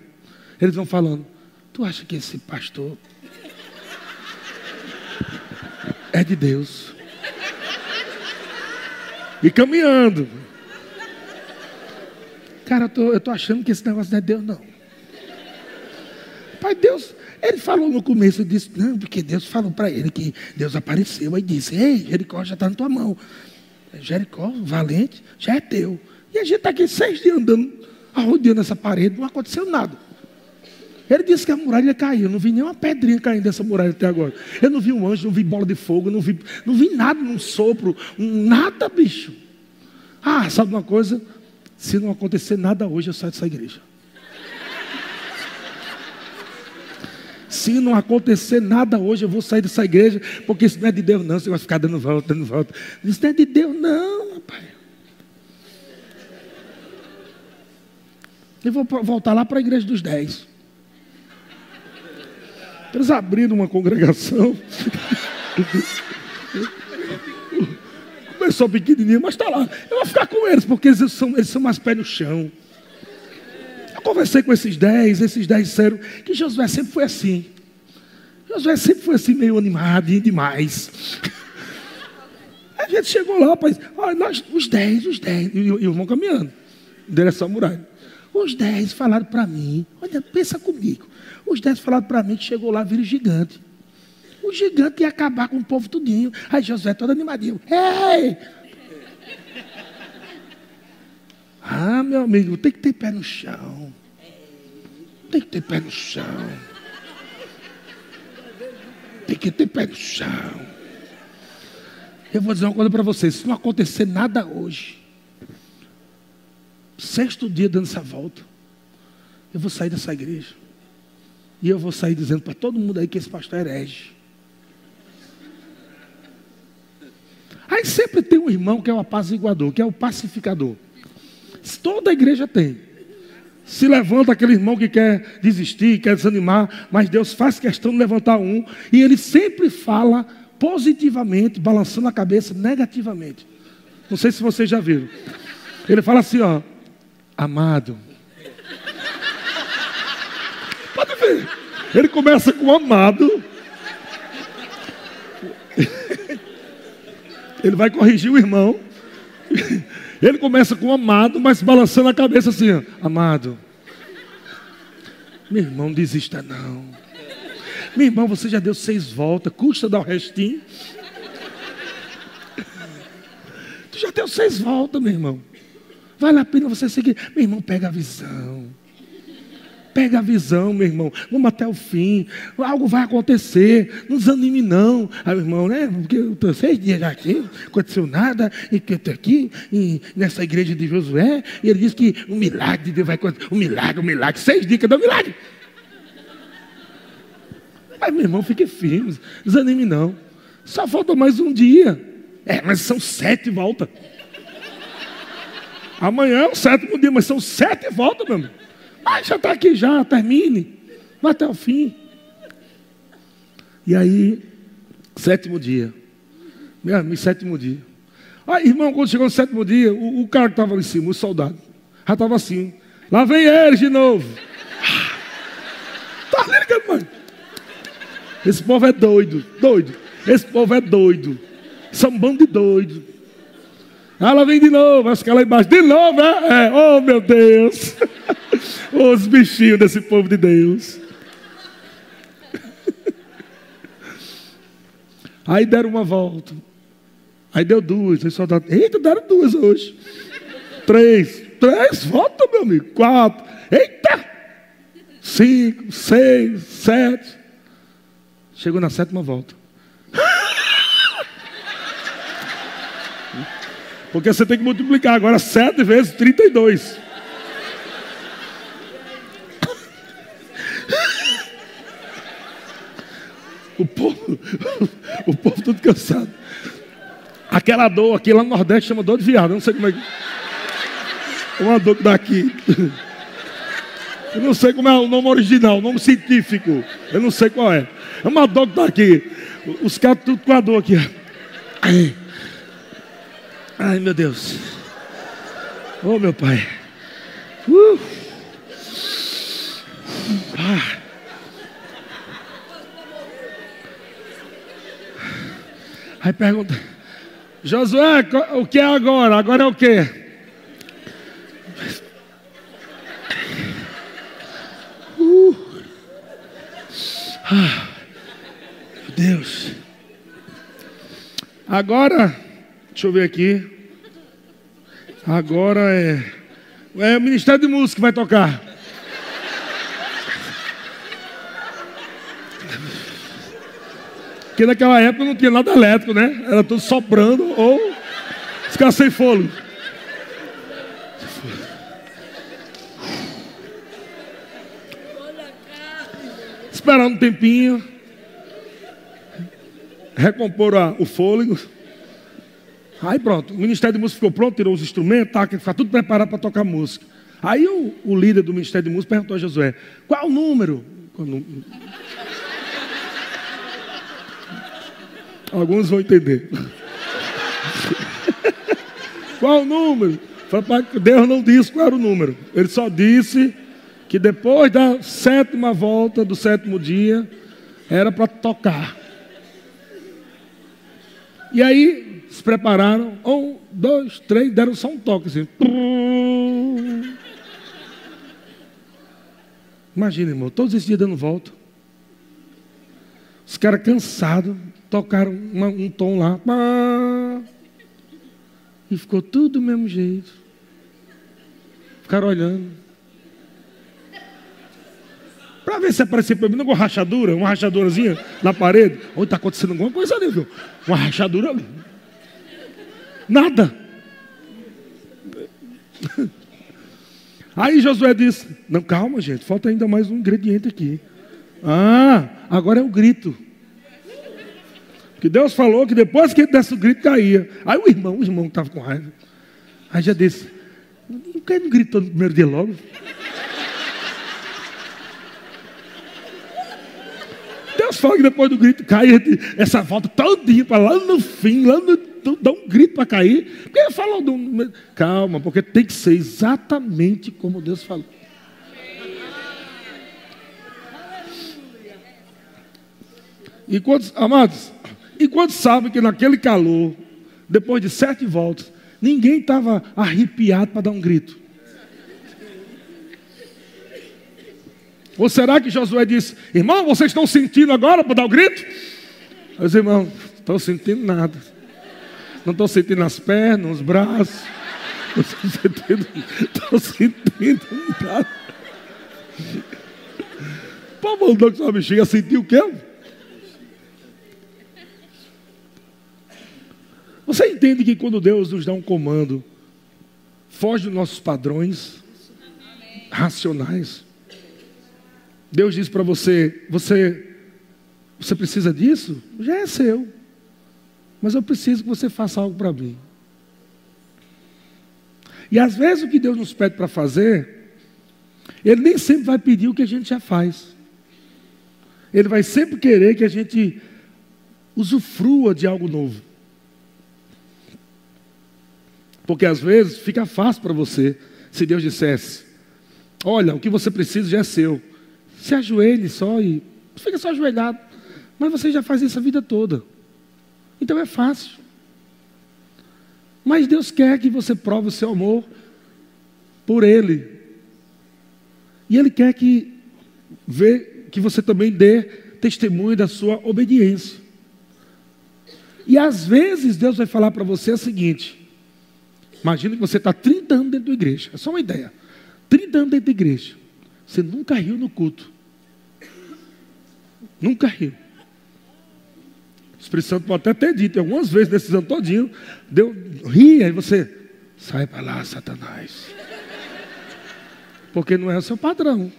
Eles vão falando: Tu acha que esse pastor é de Deus? E caminhando. Cara, eu tô, eu tô achando que esse negócio não é Deus, não. Pai, Deus, ele falou no começo, ele disse, não, porque Deus falou para ele que Deus apareceu, aí disse, ei, Jericó já está na tua mão. Jericó, valente, já é teu. E a gente está aqui seis dias andando, arrodeando essa parede, não aconteceu nada. Ele disse que a muralha caiu, eu não vi nenhuma pedrinha caindo dessa muralha até agora. Eu não vi um anjo, não vi bola de fogo, não vi, não vi nada, num sopro, nada, bicho. Ah, sabe uma coisa? Se não acontecer nada hoje, eu saio dessa igreja. Se não acontecer nada hoje, eu vou sair dessa igreja, porque isso não é de Deus, não. Você vai ficar dando volta, dando volta. Isso não é de Deus, não, rapaz. Eu vou voltar lá para a igreja dos dez. Eles abriram uma congregação. Começou pequenininho, mas está lá. Eu vou ficar com eles, porque eles são, eles são mais pé no chão. Eu conversei com esses dez, esses dez disseram que Josué sempre foi assim. Josué sempre foi assim, meio animado e demais. A gente chegou lá, rapaz, olha, nós, os dez, os dez, e, e vão caminhando, em direção à muralha. Os dez falaram para mim, olha, pensa comigo. Os dez falaram para mim que chegou lá, vira gigante. O gigante ia acabar com o povo tudinho. Aí Josué todo animadinho. Ei! Ah, meu amigo, tem que ter pé no chão. Tem que ter pé no chão. Tem que ter pé no chão. Eu vou dizer uma coisa para vocês: se não acontecer nada hoje, sexto dia dando essa volta, eu vou sair dessa igreja. E eu vou sair dizendo para todo mundo aí que esse pastor é herege. Aí sempre tem um irmão que é o apaziguador, que é o pacificador. Toda a igreja tem. Se levanta aquele irmão que quer desistir, quer desanimar, mas Deus faz questão de levantar um, e ele sempre fala positivamente, balançando a cabeça negativamente. Não sei se vocês já viram. Ele fala assim, ó. Amado. Pode ver. Ele começa com amado. Ele vai corrigir o irmão. Ele começa com amado, mas balançando a cabeça assim, amado. Meu irmão, desista não. Meu irmão, você já deu seis voltas, custa dar o restinho. Tu já deu seis voltas, meu irmão. Vale a pena você seguir. Meu irmão, pega a visão. Pega a visão, meu irmão. Vamos até o fim. Algo vai acontecer. Não desanime, não. Aí, meu irmão, né? Porque eu estou seis dias aqui, não aconteceu nada. E que eu estou aqui, e nessa igreja de Josué. E ele disse que o milagre de Deus vai acontecer. O milagre, o milagre. Seis dias, cadê o milagre? Mas, meu irmão, fique firme. Desanime, não. Só falta mais um dia. É, mas são sete voltas. Amanhã é o sétimo dia, mas são sete voltas, meu irmão. Mas já está aqui já, termine. Vai até o fim. E aí, sétimo dia. Meu amigo, sétimo dia. Aí, irmão, quando chegou no sétimo dia, o, o cara que estava ali em cima, o soldado, já estava assim. Lá vem eles de novo. Tá ligado, mano? Esse povo é doido, doido. Esse povo é doido. São um bando de doido. Ela vem de novo, vai ficar lá embaixo. De novo, é? é. Oh, meu Deus. Os bichinhos desse povo de Deus. Aí deram uma volta. Aí deu duas. Aí só dá... Eita, deram duas hoje. Três. Três voltas, meu amigo. Quatro. Eita! Cinco, seis, sete. Chegou na sétima volta. Porque você tem que multiplicar agora sete vezes 32. O povo, o povo tudo cansado. Aquela dor aqui lá no Nordeste chama dor de viado. Eu não sei como é que. Uma dor daqui. Eu não sei como é o nome original, o nome científico. Eu não sei qual é. É uma dor que tá aqui. Os caras tudo com a dor aqui. Ai meu Deus. Oh meu pai. Uh. Ah. Aí pergunta, Josué, o que é agora? Agora é o que? Uh. Ah, Deus. Agora, deixa eu ver aqui. Agora é, é o Ministério de Música que vai tocar. Porque naquela época não tinha nada elétrico, né? Era tudo soprando ou ficar sem fôlego. Esperando um tempinho. Recompor o fôlego. Aí pronto, o Ministério de Música ficou pronto, tirou os instrumentos, tá, ficar tudo preparado para tocar música. Aí o, o, líder do Ministério de Música perguntou a Josué: qual o número? Alguns vão entender. qual o número? Deus não disse qual era o número. Ele só disse que depois da sétima volta do sétimo dia era para tocar. E aí se prepararam, um, dois, três, deram só um toque assim. Imagina, irmão, todos esses dias dando volta. Os caras cansados, tocaram uma, um tom lá. E ficou tudo do mesmo jeito. Ficaram olhando. Para ver se aparecia para mim uma rachadura, uma rachadurazinha na parede. Ou está acontecendo alguma coisa ali, viu? Uma rachadura ali. Nada. Aí Josué disse: Não, calma, gente, falta ainda mais um ingrediente aqui. Ah, agora é o grito. Que Deus falou que depois que ele desse o grito, caía. Aí o irmão, o irmão que estava com raiva. Aí já disse: Não quer gritou no primeiro dia logo? Deus fala que depois do grito cai essa volta todinha para lá no fim, lá no dá um grito para cair. Porque ele falou. Do... Calma, porque tem que ser exatamente como Deus falou. E quantos, amados, e quantos sabem que naquele calor, depois de sete voltas, ninguém estava arrepiado para dar um grito? Ou será que Josué disse, irmão, vocês estão sentindo agora para dar o grito? Os irmãos, estão sentindo nada. Não estão sentindo as pernas, os braços. Não estão sentindo, estão sentindo nada. Pô, mandou que sua bexiga sentiu o quê? Você entende que quando Deus nos dá um comando, foge dos nossos padrões racionais. Deus diz para você: você, você precisa disso? Já é seu. Mas eu preciso que você faça algo para mim. E às vezes o que Deus nos pede para fazer, Ele nem sempre vai pedir o que a gente já faz. Ele vai sempre querer que a gente usufrua de algo novo. Porque às vezes fica fácil para você se Deus dissesse: Olha, o que você precisa já é seu. Se ajoelhe só e fica só ajoelhado. Mas você já faz isso a vida toda. Então é fácil. Mas Deus quer que você prove o seu amor por Ele. E Ele quer que vê que você também dê testemunho da sua obediência. E às vezes Deus vai falar para você o seguinte: Imagina que você está 30 anos dentro da igreja. É só uma ideia. 30 anos dentro da igreja. Você nunca riu no culto. Nunca riu. O Espírito Santo pode até ter dito algumas vezes nesses anos todinho. Deu, ria, e você sai para lá, Satanás. Porque não é o seu padrão.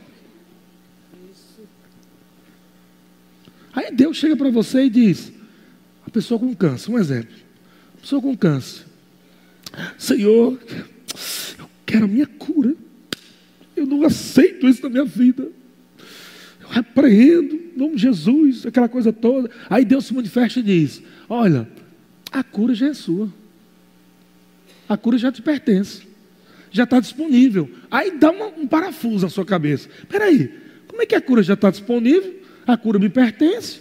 Aí Deus chega para você e diz: a pessoa com câncer, um exemplo. A pessoa com câncer. Senhor, eu quero a minha cura. Eu não aceito isso na minha vida. Eu repreendo, nome de Jesus, aquela coisa toda. Aí Deus se manifesta e diz: Olha, a cura já é sua. A cura já te pertence. Já está disponível. Aí dá uma, um parafuso na sua cabeça. Espera aí, como é que a cura já está disponível? A cura me pertence.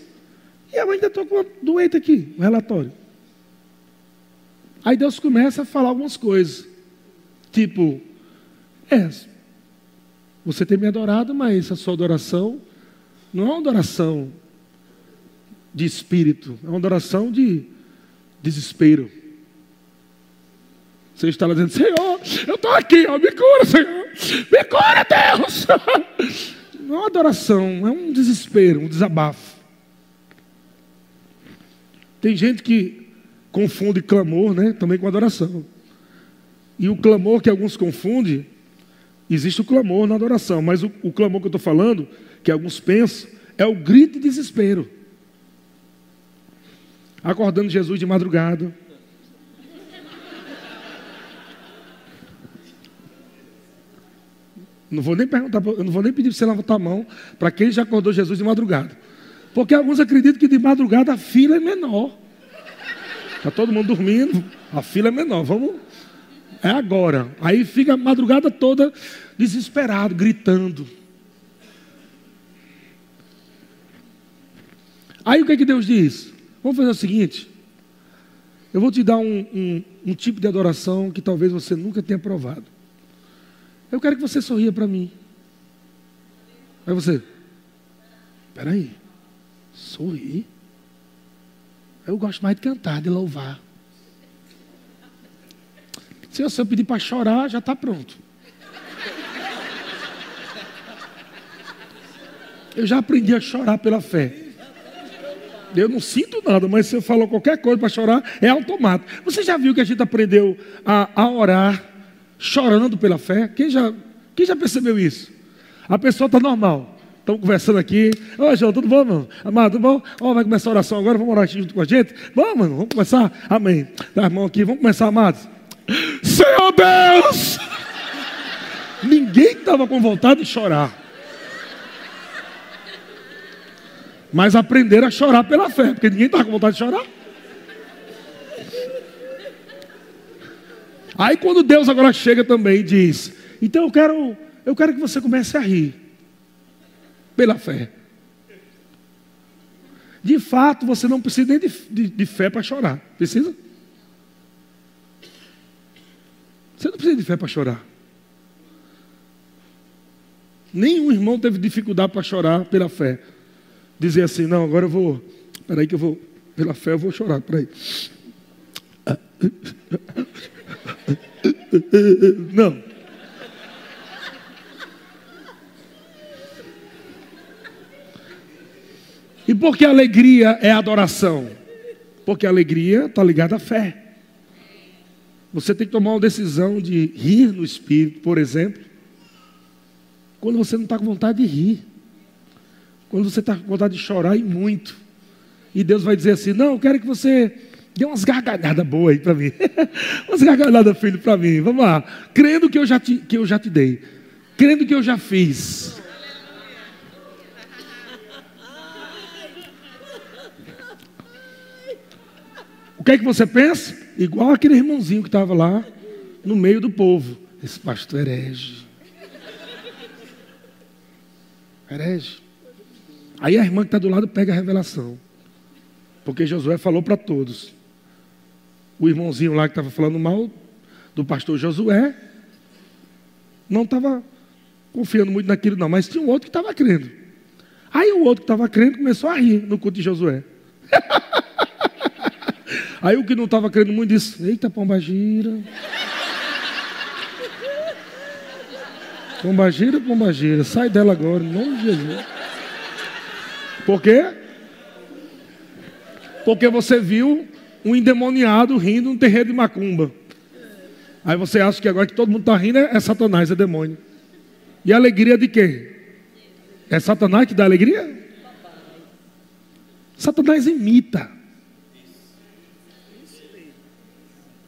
E eu ainda estou com uma doente aqui, um relatório. Aí Deus começa a falar algumas coisas. Tipo, é, você tem me adorado, mas a sua adoração não é uma adoração de espírito, é uma adoração de desespero. Você está lá dizendo, Senhor, eu estou aqui, ó, me cura, Senhor, me cura, Deus. Não é uma adoração, é um desespero, um desabafo. Tem gente que confunde clamor né, também com adoração. E o clamor que alguns confundem, existe o clamor na adoração, mas o, o clamor que eu estou falando, que alguns pensam, é o grito de desespero. Acordando Jesus de madrugada. Não vou nem perguntar, não vou nem pedir para você levantar a mão para quem já acordou Jesus de madrugada. Porque alguns acreditam que de madrugada a fila é menor. Está todo mundo dormindo, a fila é menor, vamos. É agora. Aí fica a madrugada toda desesperado, gritando. Aí o que, é que Deus diz? Vamos fazer o seguinte: eu vou te dar um, um, um tipo de adoração que talvez você nunca tenha provado. Eu quero que você sorria para mim. Aí você, espera aí, sorrir? Eu gosto mais de cantar, de louvar. Se eu pedir para chorar, já está pronto. Eu já aprendi a chorar pela fé. Eu não sinto nada, mas se eu falar qualquer coisa para chorar, é automático. Você já viu que a gente aprendeu a, a orar chorando pela fé? Quem já, quem já percebeu isso? A pessoa está normal. Estamos conversando aqui. Ô, João, tudo bom, mano? Amado, tudo bom? Ó, vai começar a oração agora, vamos orar junto com a gente? Vamos, mano, vamos começar? Amém. Dá a mão aqui, vamos começar, amados. Senhor Deus! Ninguém estava com vontade de chorar. Mas aprenderam a chorar pela fé, porque ninguém estava com vontade de chorar. Aí quando Deus agora chega também e diz: Então eu quero, eu quero que você comece a rir. Pela fé. De fato, você não precisa nem de, de, de fé para chorar. Precisa? Você não precisa de fé para chorar. Nenhum irmão teve dificuldade para chorar pela fé. Dizer assim, não, agora eu vou. Peraí que eu vou. Pela fé eu vou chorar. Peraí. Não. E por que alegria é adoração? Porque a alegria está ligada à fé. Você tem que tomar uma decisão de rir no espírito, por exemplo, quando você não está com vontade de rir, quando você está com vontade de chorar e muito. E Deus vai dizer assim: Não, eu quero que você dê umas gargalhadas boas aí para mim. umas gargalhadas, filho, para mim. Vamos lá. Crendo que eu, já te, que eu já te dei. Crendo que eu já fiz. O que é que você pensa? Igual aquele irmãozinho que estava lá no meio do povo. Esse pastor herege. Herege. Aí a irmã que está do lado pega a revelação. Porque Josué falou para todos. O irmãozinho lá que estava falando mal do pastor Josué não estava confiando muito naquilo, não, mas tinha um outro que estava crendo. Aí o outro que estava crendo começou a rir no culto de Josué. Aí o que não estava crendo muito disse: Eita, pomba gira. Pomba gira, pomba gira. Sai dela agora, em nome de Jesus. Por quê? Porque você viu um endemoniado rindo num terreiro de macumba. Aí você acha que agora que todo mundo está rindo é, Satanás, é demônio. E a alegria de quem? É Satanás que dá alegria? Satanás imita.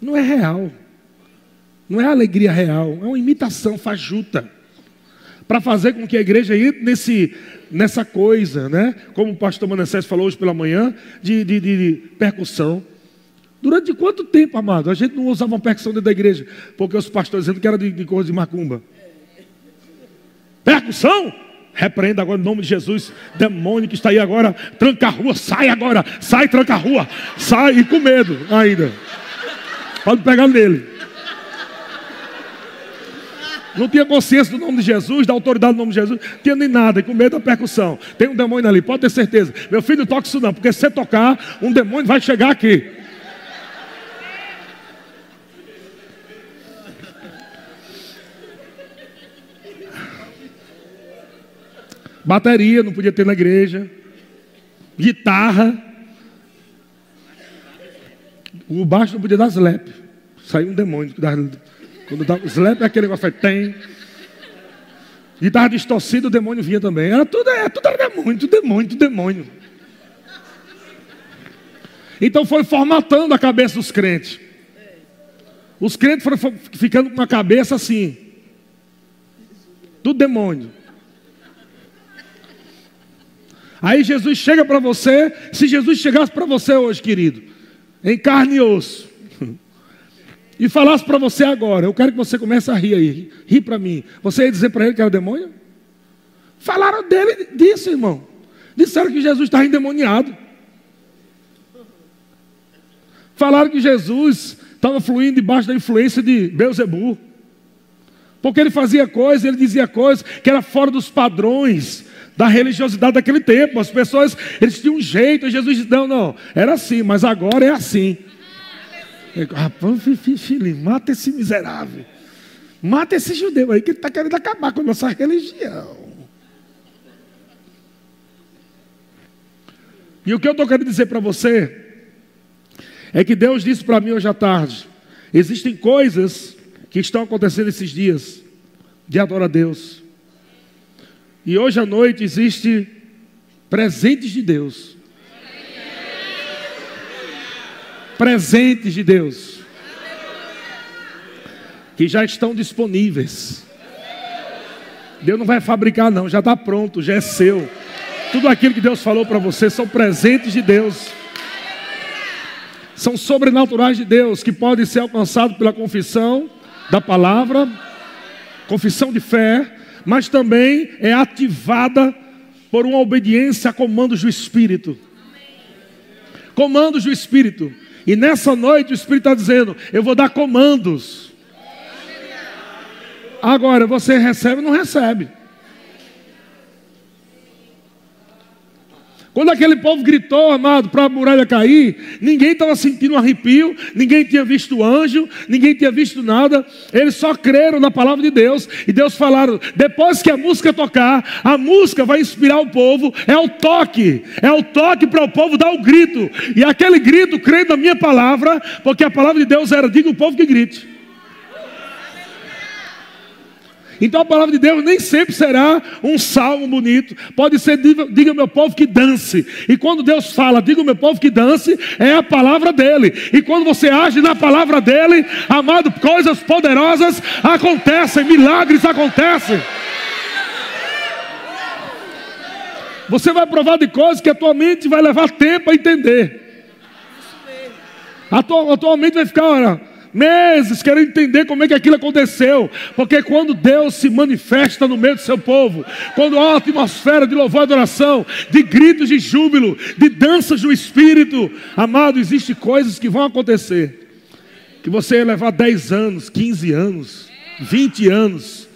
Não é real. Não é alegria real. É uma imitação fajuta. Para fazer com que a igreja entre nesse, nessa coisa, né? Como o pastor Manassés falou hoje pela manhã, de, de, de percussão. Durante quanto tempo, amado? A gente não usava uma percussão dentro da igreja, porque os pastores dizendo que era de, de coisa de macumba. Percussão? Repreenda agora em nome de Jesus, demônio que está aí agora, tranca a rua, sai agora, sai, tranca a rua, sai e com medo ainda. Pode pegar nele. Não tinha consciência do nome de Jesus, da autoridade do nome de Jesus, não tinha nem nada, e com medo da percussão. Tem um demônio ali, pode ter certeza. Meu filho, não toque isso não, porque se você tocar, um demônio vai chegar aqui. Bateria não podia ter na igreja. Guitarra. O baixo não podia dar slap. Saiu um demônio. Quando dava slap, aquele negócio tem. Guitarra distorcida, o demônio vinha também. Era tudo, é, tudo era demônio, tudo demônio, tudo demônio. Então foi formatando a cabeça dos crentes. Os crentes foram ficando com a cabeça assim. Tudo demônio. Aí Jesus chega para você, se Jesus chegasse para você hoje, querido, em carne e osso, e falasse para você agora, eu quero que você comece a rir aí, rir para mim, você ia dizer para ele que era demônio? Falaram dele disso, irmão. Disseram que Jesus estava endemoniado. Falaram que Jesus estava fluindo debaixo da influência de Beuzebu. Porque ele fazia coisas, ele dizia coisas que era fora dos padrões da religiosidade daquele tempo. As pessoas, eles tinham um jeito, Jesus disse: não, não, era assim, mas agora é assim. Rapaz, filho, mata esse miserável. Mata esse judeu aí que está querendo acabar com a nossa religião. E o que eu estou querendo dizer para você é que Deus disse para mim hoje à tarde: existem coisas que estão acontecendo esses dias de adorar a Deus. E hoje à noite existe presentes de Deus. Presentes de Deus. Que já estão disponíveis. Deus não vai fabricar, não, já está pronto, já é seu. Tudo aquilo que Deus falou para você são presentes de Deus. são sobrenaturais de Deus que podem ser alcançados pela confissão da palavra, confissão de fé, mas também é ativada por uma obediência a comandos do Espírito. Comandos do Espírito. E nessa noite o Espírito está dizendo: Eu vou dar comandos. Agora, você recebe ou não recebe? Quando aquele povo gritou, amado, para a muralha cair, ninguém estava sentindo um arrepio, ninguém tinha visto anjo, ninguém tinha visto nada, eles só creram na palavra de Deus, e Deus falaram: depois que a música tocar, a música vai inspirar o povo, é o toque, é o toque para o povo dar o grito, e aquele grito, creio na minha palavra, porque a palavra de Deus era: diga o povo que grite. Então a palavra de Deus nem sempre será um salmo bonito. Pode ser, diga meu povo que dance. E quando Deus fala, diga meu povo que dance, é a palavra dele. E quando você age na palavra dele, amado, coisas poderosas acontecem, milagres acontecem. Você vai provar de coisas que a tua mente vai levar tempo a entender. A tua, mente vai ficar, olha, meses querendo entender como é que aquilo aconteceu, porque quando Deus se manifesta no meio do seu povo, quando há uma atmosfera de louvor e adoração, de gritos de júbilo, de danças do Espírito, amado, existem coisas que vão acontecer, que você ia levar 10 anos, 15 anos, 20 anos,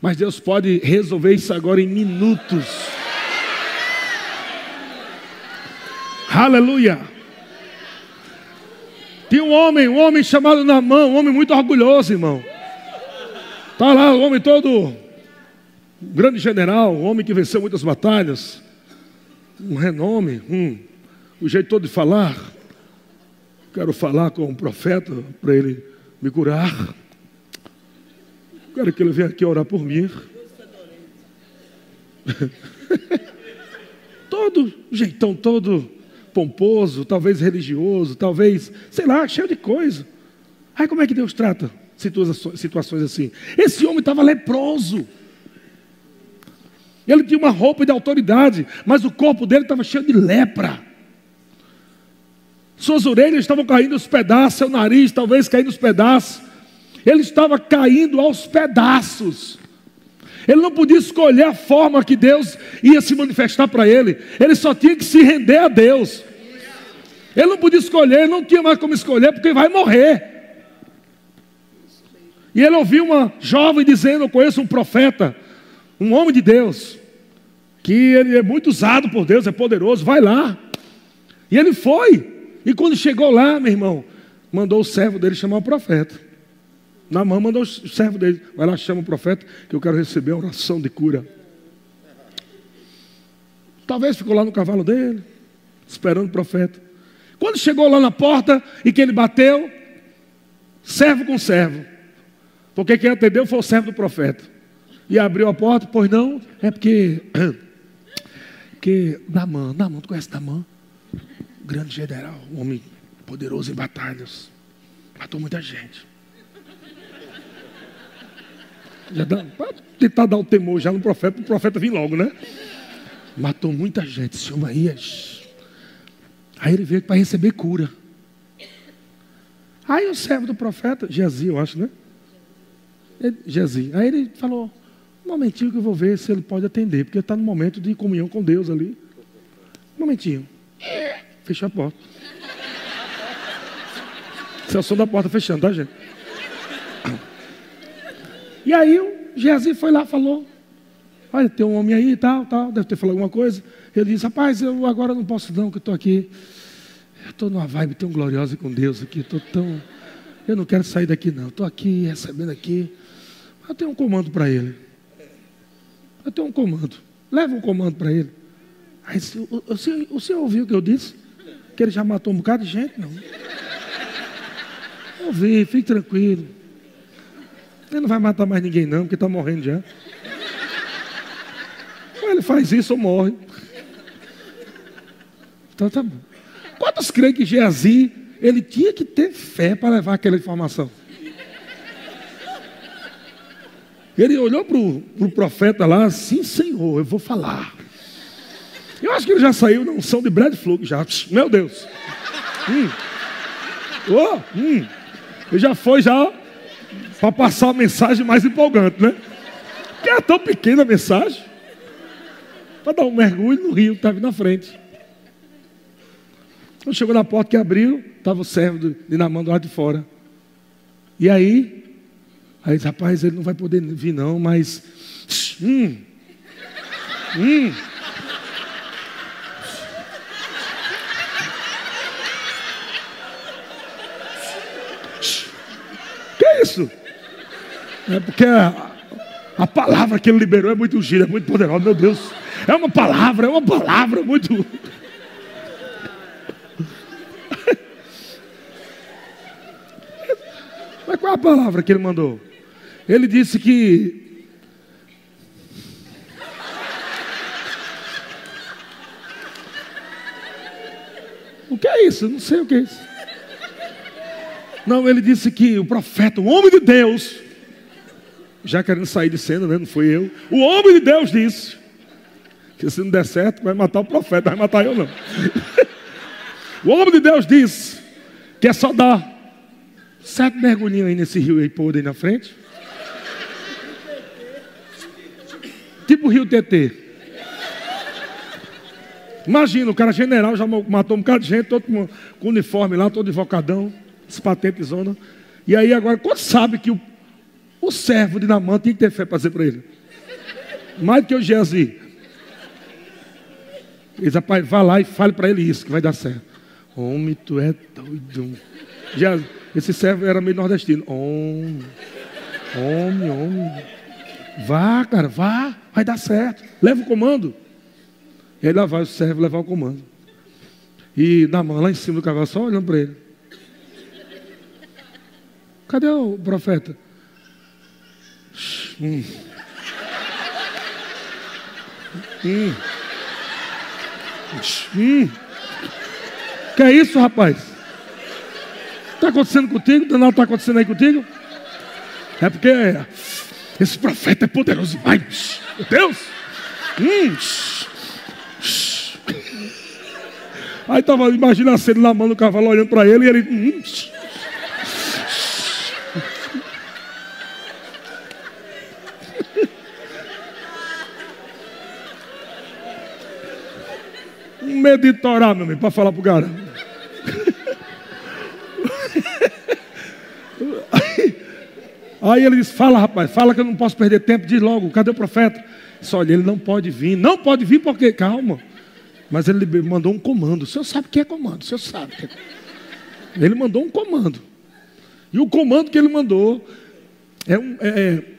mas Deus pode resolver isso agora em minutos. Aleluia. Tinha um homem, um homem chamado Namã, um homem muito orgulhoso, irmão. Está lá, o homem todo, um grande general, um homem que venceu muitas batalhas, um renome, um, o jeito todo de falar. Quero falar com um profeta para ele me curar. Quero que ele venha aqui orar por mim. todo jeitão todo pomposo, talvez religioso, talvez, sei lá, cheio de coisa. Aí como é que Deus trata situações assim? Esse homem estava leproso. Ele tinha uma roupa de autoridade, mas o corpo dele estava cheio de lepra. Suas orelhas estavam caindo aos pedaços, seu nariz talvez caindo aos pedaços. Ele estava caindo aos pedaços. Ele não podia escolher a forma que Deus ia se manifestar para ele. Ele só tinha que se render a Deus. Ele não podia escolher, ele não tinha mais como escolher, porque vai morrer. E ele ouviu uma jovem dizendo: Eu conheço um profeta, um homem de Deus, que ele é muito usado por Deus, é poderoso, vai lá. E ele foi. E quando chegou lá, meu irmão, mandou o servo dele chamar o profeta. Na mão mandou o servo dele, vai lá, chama o profeta, que eu quero receber a oração de cura. Talvez ficou lá no cavalo dele, esperando o profeta. Quando chegou lá na porta e que ele bateu, servo com servo. Porque quem atendeu foi o servo do profeta. E abriu a porta, pois não, é porque. Porque Namã, Namã, tu conhece Namã? Grande general, um homem poderoso em batalhas. Matou muita gente. Já dá, tentar dar o temor já no profeta, o profeta vir logo, né? Matou muita gente, esse homem aí ele veio para receber cura. Aí o servo do profeta, Gezi, eu acho, né? Gezi. Aí ele falou: um momentinho que eu vou ver se ele pode atender, porque está no momento de comunhão com Deus ali. Um momentinho. Fechou a porta. Esse é o som da porta fechando, tá, gente? E aí o Gezi foi lá falou: Olha, tem um homem aí e tal, tal, deve ter falado alguma coisa. Ele disse, rapaz, eu agora não posso não, que estou aqui. Eu estou numa vibe tão gloriosa com Deus aqui, estou tão. Eu não quero sair daqui não. Estou aqui, recebendo aqui. Eu tenho um comando para ele. Eu tenho um comando. Leva um comando para ele. Aí, o, o, senhor, o senhor ouviu o que eu disse? Que ele já matou um bocado de gente? Não. Ouvi, fique tranquilo. Ele não vai matar mais ninguém não, porque está morrendo já. Ele faz isso ou morre. Então tá bom. Quantos creem que Geazi, ele tinha que ter fé para levar aquela informação? Ele olhou para o pro profeta lá, sim senhor, eu vou falar. Eu acho que ele já saiu na unção de Brad Flug já. Meu Deus. Hum. Oh, hum. E já foi já para passar a mensagem mais empolgante, né? Porque era tão pequena a mensagem. Para dar um mergulho no rio que estava na frente. Quando chegou na porta que abriu, estava o servo de Namã do lado de fora. E aí, aí disse, rapaz, ele não vai poder vir não, mas. Hum, hum. Que é isso? É porque a, a palavra que ele liberou é muito gira, é muito poderosa, meu Deus. É uma palavra, é uma palavra muito. Mas qual é a palavra que ele mandou? Ele disse que. O que é isso? Não sei o que é isso. Não, ele disse que o profeta, o homem de Deus, já querendo sair de cena, né? não foi eu. O homem de Deus disse que se não der certo, vai matar o profeta, vai matar eu não. o homem de Deus disse que é só dar Sete mergulhinhos aí nesse rio aí podre aí na frente. Tipo o rio TT. Imagina, o cara general já matou um bocado de gente, todo com, com uniforme lá, todo invocadão, patentes zona. E aí agora, quando sabe que o, o servo de Namã tem que ter fé para ser para ele? Mais do que o Geazi. Ele diz, rapaz, vá lá e fale para ele isso, que vai dar certo. Homem, tu é doido. Geazi, esse servo era meio nordestino. Homem, homem, homem. Vá, cara, vá, vai dar certo. Leva o comando. E aí lá vai o servo levar o comando. E na mão, lá em cima do cavalo, só olhando para ele. Cadê o profeta? Hum. Hum. Hum. Que é isso, rapaz? Está acontecendo contigo? Não está acontecendo aí contigo? É porque esse profeta é poderoso demais. Meu Deus! Hum. Aí estava, imagina a cena na mão do cavalo olhando para ele e ele. Hum. Um meditorar, meu amigo, para falar para o cara. Aí ele disse: Fala, rapaz, fala que eu não posso perder tempo. Diz logo, cadê o profeta? Disse, olha, ele não pode vir. Não pode vir porque, calma. Mas ele mandou um comando. O senhor sabe o que é comando, o senhor sabe. É... Ele mandou um comando. E o comando que ele mandou é um. É, é...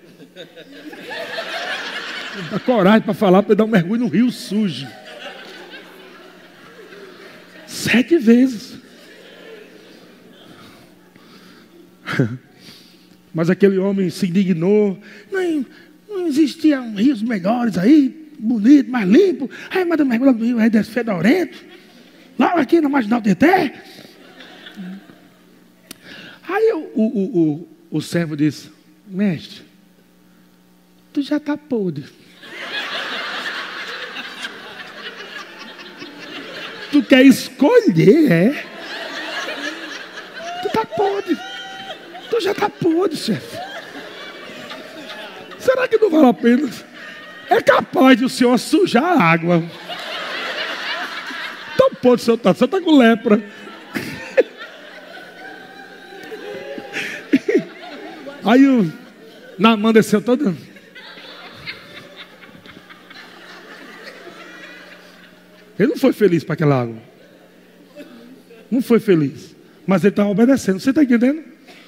Coragem para falar, para dar um mergulho no rio sujo. Sete vezes. Mas aquele homem se indignou. Não, não existiam rios melhores aí, bonito, mais limpo. Aí manda mergulhar no rio aí desse fedorento. Lá aqui na marginal Teté. Aí o, o, o, o, servo disse, mestre, tu já está podre. Tu quer escolher, é? Tu está podre. Tu já está podre, chefe. Será que não vale a pena? É capaz de o senhor sujar a água. Tão podre o senhor. O senhor está com lepra. Aí o Namã desceu todo. Ele não foi feliz para aquela água. Não foi feliz. Mas ele estava obedecendo. Você está entendendo?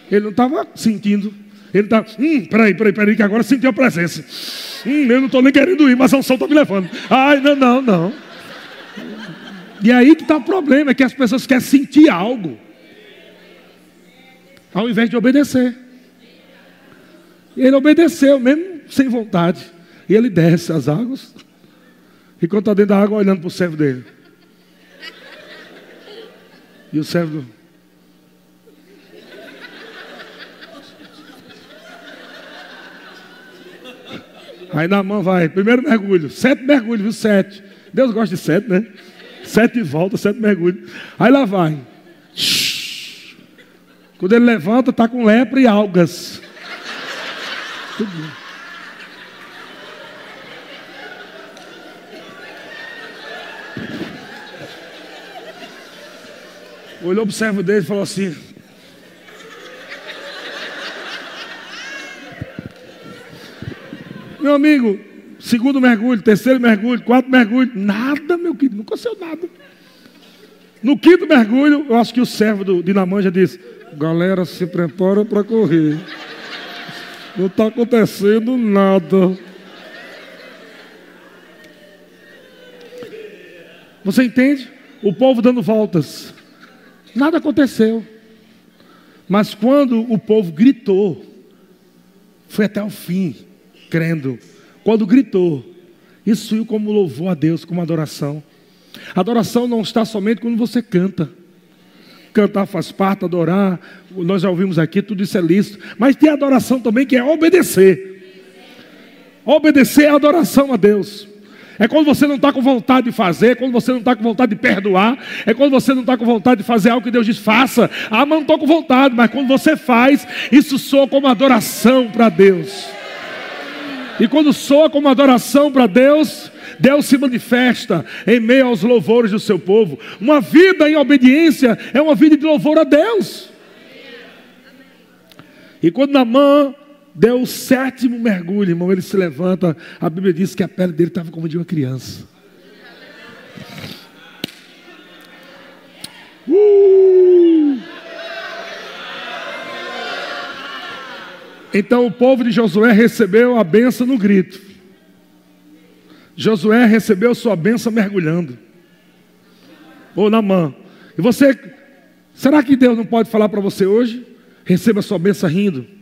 Ele não estava sentindo. Ele estava, hum, peraí, peraí, peraí, que agora sentiu a presença. Hum, eu não estou nem querendo ir, mas a unção está me levando. Ai, não, não, não. E aí que está o problema, é que as pessoas querem sentir algo. Ao invés de obedecer. Ele obedeceu, mesmo sem vontade. E ele desce as águas. Quando está dentro da água, olhando para o servo dele. E o servo Aí na mão vai, primeiro mergulho, sete mergulhos, viu? Sete. Deus gosta de sete, né? Sete voltas, sete mergulhos. Aí lá vai. Quando ele levanta, está com lepra e algas. Tudo. Olhou para o servo dele e falou assim: Meu amigo, segundo mergulho, terceiro mergulho, quarto mergulho, nada, meu querido, não aconteceu nada. No quinto mergulho, eu acho que o servo do Dinamã já disse: Galera, se prepara para correr. Não está acontecendo nada. Você entende? O povo dando voltas. Nada aconteceu. Mas quando o povo gritou, foi até o fim, crendo. Quando gritou, isso suiu como louvor a Deus, como adoração. Adoração não está somente quando você canta. Cantar faz parte, adorar, nós já ouvimos aqui, tudo isso é lícito. Mas tem adoração também que é obedecer. Obedecer é adoração a Deus. É quando você não está com vontade de fazer, é quando você não está com vontade de perdoar, é quando você não está com vontade de fazer algo que Deus diz, faça. Ah, mas não estou com vontade, mas quando você faz, isso soa como adoração para Deus. E quando soa como adoração para Deus, Deus se manifesta em meio aos louvores do seu povo. Uma vida em obediência é uma vida de louvor a Deus. E quando Namã deu o sétimo mergulho, irmão, ele se levanta, a Bíblia diz que a pele dele estava como de uma criança. Uh! Então o povo de Josué recebeu a benção no grito. Josué recebeu sua benção mergulhando. Ou na mão. E você, será que Deus não pode falar para você hoje? Receba sua benção rindo.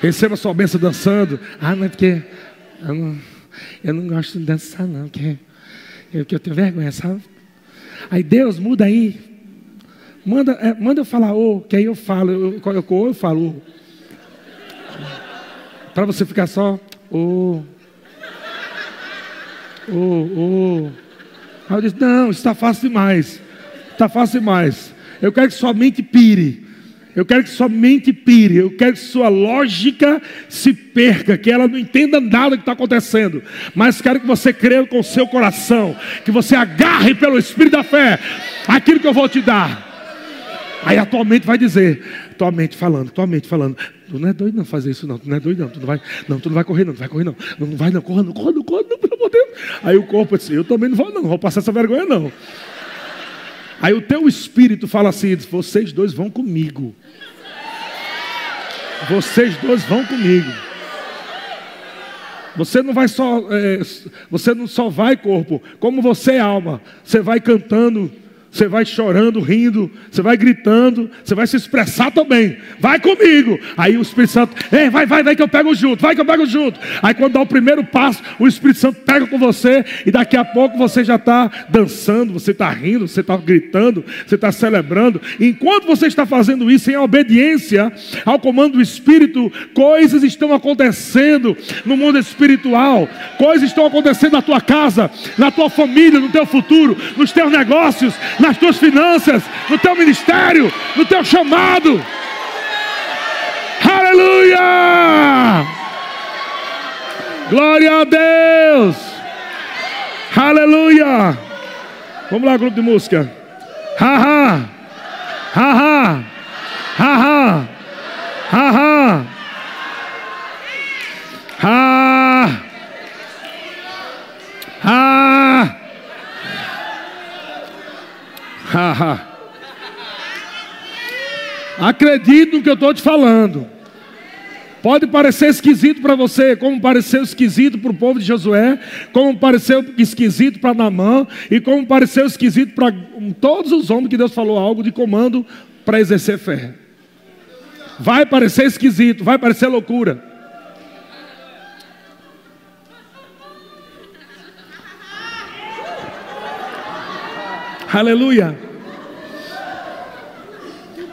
Receba sua benção dançando. Ah, não é porque eu não, eu não gosto de dançar, não, porque eu, eu tenho vergonha, sabe? Aí Deus muda aí. Manda, é, manda eu falar ô, que aí eu falo. Eu, eu, eu, eu falo Para você ficar só ô. Ô, ô. Aí eu disse, não, está fácil demais. Está fácil demais. Eu quero que sua mente pire. Eu quero que sua mente pire, eu quero que sua lógica se perca, que ela não entenda nada que está acontecendo, mas quero que você creia com o seu coração, que você agarre pelo Espírito da fé aquilo que eu vou te dar. Aí a tua mente vai dizer, tua mente falando, tua mente falando, tu não é doido não fazer isso não, tu não é doido não, tu não vai, não, tu não vai correr não, tu vai correr não, não, não vai não, corra não, corra não, corra não, pelo amor de Deus. Aí o corpo disse, eu também não vou não, não vou passar essa vergonha não. Aí o teu espírito fala assim: vocês dois vão comigo. Vocês dois vão comigo. Você não vai só, é, você não só vai corpo, como você é alma. Você vai cantando você vai chorando, rindo, você vai gritando, você vai se expressar também. Vai comigo. Aí o Espírito Santo, ei, vai, vai, vai que eu pego junto, vai que eu pego junto. Aí quando dá o primeiro passo, o Espírito Santo pega com você e daqui a pouco você já está dançando, você está rindo, você está gritando, você está celebrando. Enquanto você está fazendo isso em obediência ao comando do Espírito, coisas estão acontecendo no mundo espiritual, coisas estão acontecendo na tua casa, na tua família, no teu futuro, nos teus negócios nas tuas finanças, no teu ministério, no teu chamado. Aleluia! Glória a Deus! Aleluia! Vamos lá, grupo de música. Ha ha! Ha ha! Ha! Ha! Acredite no que eu estou te falando. Pode parecer esquisito para você, como pareceu esquisito para o povo de Josué, como pareceu esquisito para Namã, e como pareceu esquisito para todos os homens que Deus falou algo de comando para exercer fé. Vai parecer esquisito, vai parecer loucura. Aleluia.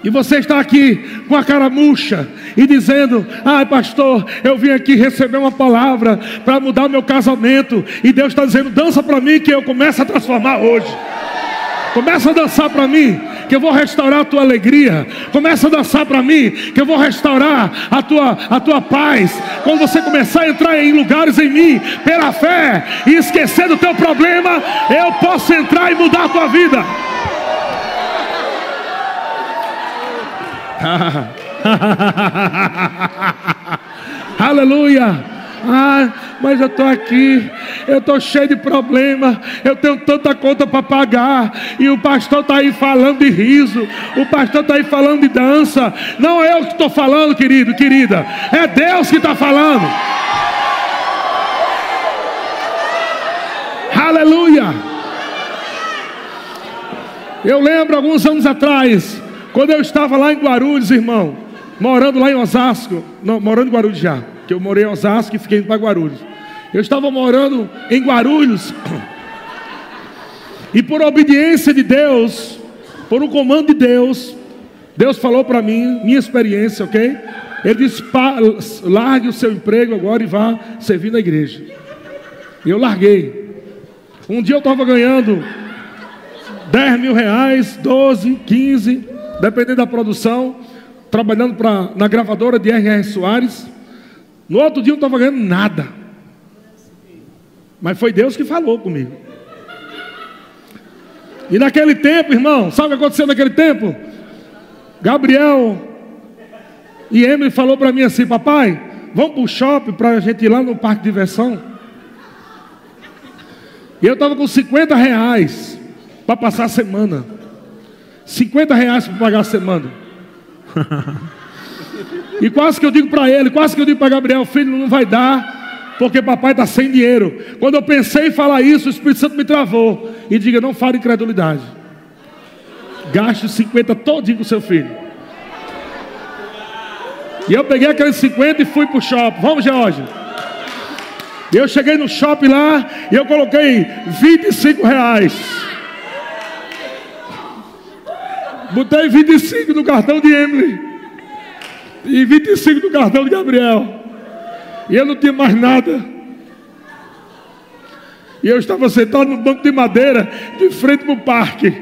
E você está aqui com a cara murcha e dizendo: Ai, pastor, eu vim aqui receber uma palavra para mudar o meu casamento. E Deus está dizendo: dança para mim que eu começo a transformar hoje. Começa a dançar para mim. que eu vou restaurar a tua alegria. Começa a dançar para mim, que eu vou restaurar a tua, a tua paz. Quando você começar a entrar em lugares em mim, pela fé, e esquecer do teu problema, eu posso entrar e mudar a tua vida. Aleluia. Ah, mas eu estou aqui, eu estou cheio de problema, eu tenho tanta conta para pagar, e o pastor está aí falando de riso, o pastor está aí falando de dança. Não é eu que estou falando, querido, querida, é Deus que está falando. Aleluia. Eu lembro alguns anos atrás, quando eu estava lá em Guarulhos, irmão, morando lá em Osasco, não, morando em Guarulhos já que eu morei em Osasco e fiquei para Guarulhos. Eu estava morando em Guarulhos e por obediência de Deus, por um comando de Deus, Deus falou para mim, minha experiência, ok? Ele disse: largue o seu emprego agora e vá servir na igreja. E eu larguei. Um dia eu estava ganhando 10 mil reais, 12, 15, dependendo da produção, trabalhando pra, na gravadora de R.R. Soares. No outro dia eu não estava ganhando nada. Mas foi Deus que falou comigo. E naquele tempo, irmão, sabe o que aconteceu naquele tempo? Gabriel e Emily falou para mim assim, papai, vamos para o shopping para a gente ir lá no parque de diversão. E eu estava com 50 reais para passar a semana. 50 reais para pagar a semana. E quase que eu digo para ele, quase que eu digo para Gabriel, filho, não vai dar, porque papai está sem dinheiro. Quando eu pensei em falar isso, o Espírito Santo me travou. E diga, não fale incredulidade. Gaste 50 todinho com seu filho. E eu peguei aqueles 50 e fui para o shopping. Vamos, George. E eu cheguei no shopping lá e eu coloquei 25 reais. Botei 25 no cartão de Emily e 25 do cartão de Gabriel. E eu não tinha mais nada. E eu estava sentado no banco de madeira, de frente para o parque.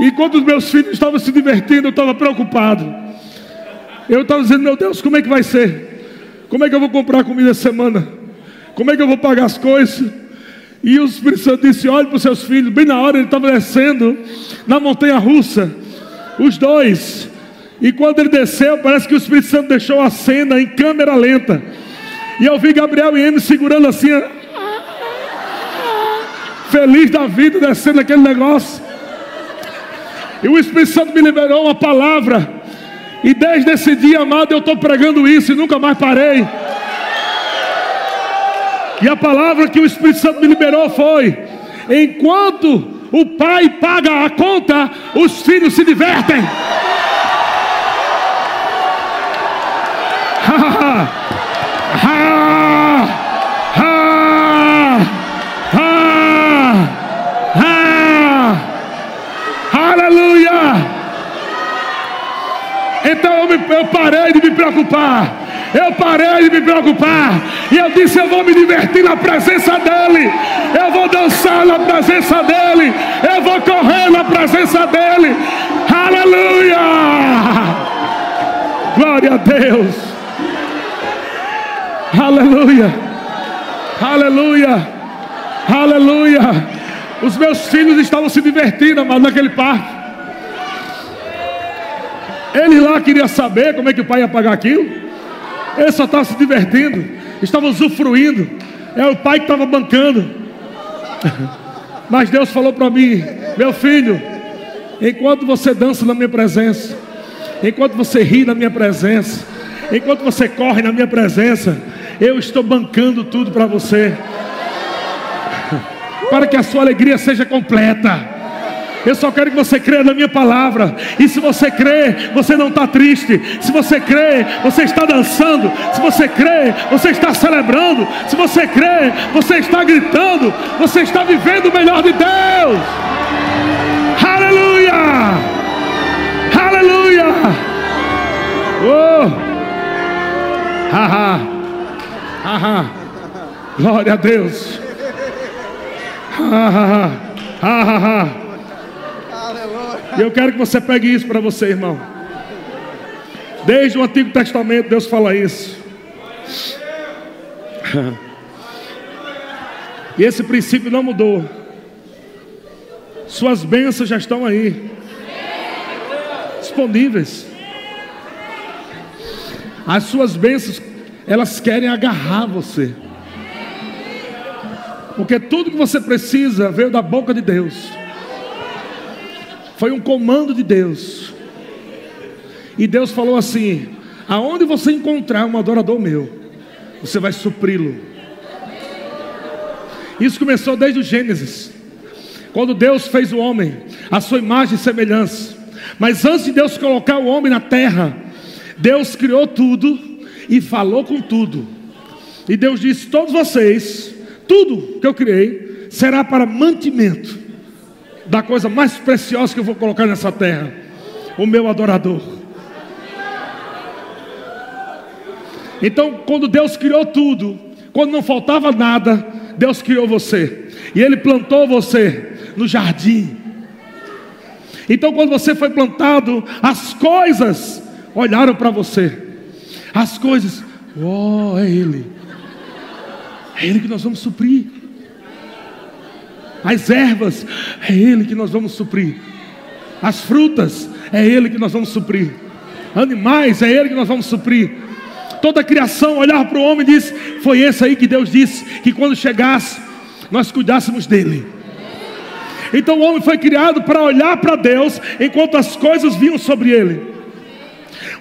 E os meus filhos estavam se divertindo, eu estava preocupado. Eu estava dizendo, meu Deus, como é que vai ser? Como é que eu vou comprar comida semana? Como é que eu vou pagar as coisas? E o Espírito Santo disse: olhe para os seus filhos. Bem na hora ele estava descendo na montanha russa. Os dois. E quando ele desceu, parece que o Espírito Santo deixou a cena em câmera lenta. E eu vi Gabriel e Amy segurando assim, feliz da vida, descendo aquele negócio. E o Espírito Santo me liberou uma palavra. E desde esse dia, amado, eu estou pregando isso e nunca mais parei. E a palavra que o Espírito Santo me liberou foi: enquanto o pai paga a conta, os filhos se divertem. Aleluia! Então eu, me, eu parei de me preocupar. Eu parei de me preocupar. E eu disse: Eu vou me divertir na presença dEle. Eu vou dançar na presença dEle. Eu vou correr na presença dEle. Aleluia! Glória a Deus. Aleluia. Aleluia. Aleluia. Os meus filhos estavam se divertindo, amado, naquele parque. Ele lá queria saber como é que o pai ia pagar aquilo. Ele só estava se divertindo. Estava usufruindo. É o pai que estava bancando. Mas Deus falou para mim: Meu filho, enquanto você dança na minha presença, enquanto você ri na minha presença, enquanto você corre na minha presença, eu estou bancando tudo para você. Para que a sua alegria seja completa. Eu só quero que você creia na minha palavra. E se você crê, você não está triste. Se você crê, você está dançando. Se você crê, você está celebrando. Se você crê, você está gritando. Você está vivendo o melhor de Deus. Aleluia! Aleluia! Oh! Haha! Ah, glória a Deus. Ah, ah, E eu quero que você pegue isso para você, irmão. Desde o Antigo Testamento, Deus fala isso. E esse princípio não mudou. Suas bênçãos já estão aí, disponíveis. As suas bênçãos, elas querem agarrar você. Porque tudo que você precisa veio da boca de Deus. Foi um comando de Deus. E Deus falou assim: aonde você encontrar um adorador meu, você vai supri-lo. Isso começou desde o Gênesis, quando Deus fez o homem, a sua imagem e semelhança. Mas antes de Deus colocar o homem na terra, Deus criou tudo e falou com tudo. E Deus disse: Todos vocês, tudo que eu criei, será para mantimento da coisa mais preciosa que eu vou colocar nessa terra, o meu adorador. Então, quando Deus criou tudo, quando não faltava nada, Deus criou você. E Ele plantou você no jardim. Então, quando você foi plantado, as coisas olharam para você. As coisas, oh, é Ele. É Ele que nós vamos suprir. As ervas, é Ele que nós vamos suprir. As frutas, é Ele que nós vamos suprir. Animais, é Ele que nós vamos suprir. Toda a criação olhava para o homem e disse: Foi esse aí que Deus disse que quando chegasse, nós cuidássemos dele. Então o homem foi criado para olhar para Deus enquanto as coisas vinham sobre ele.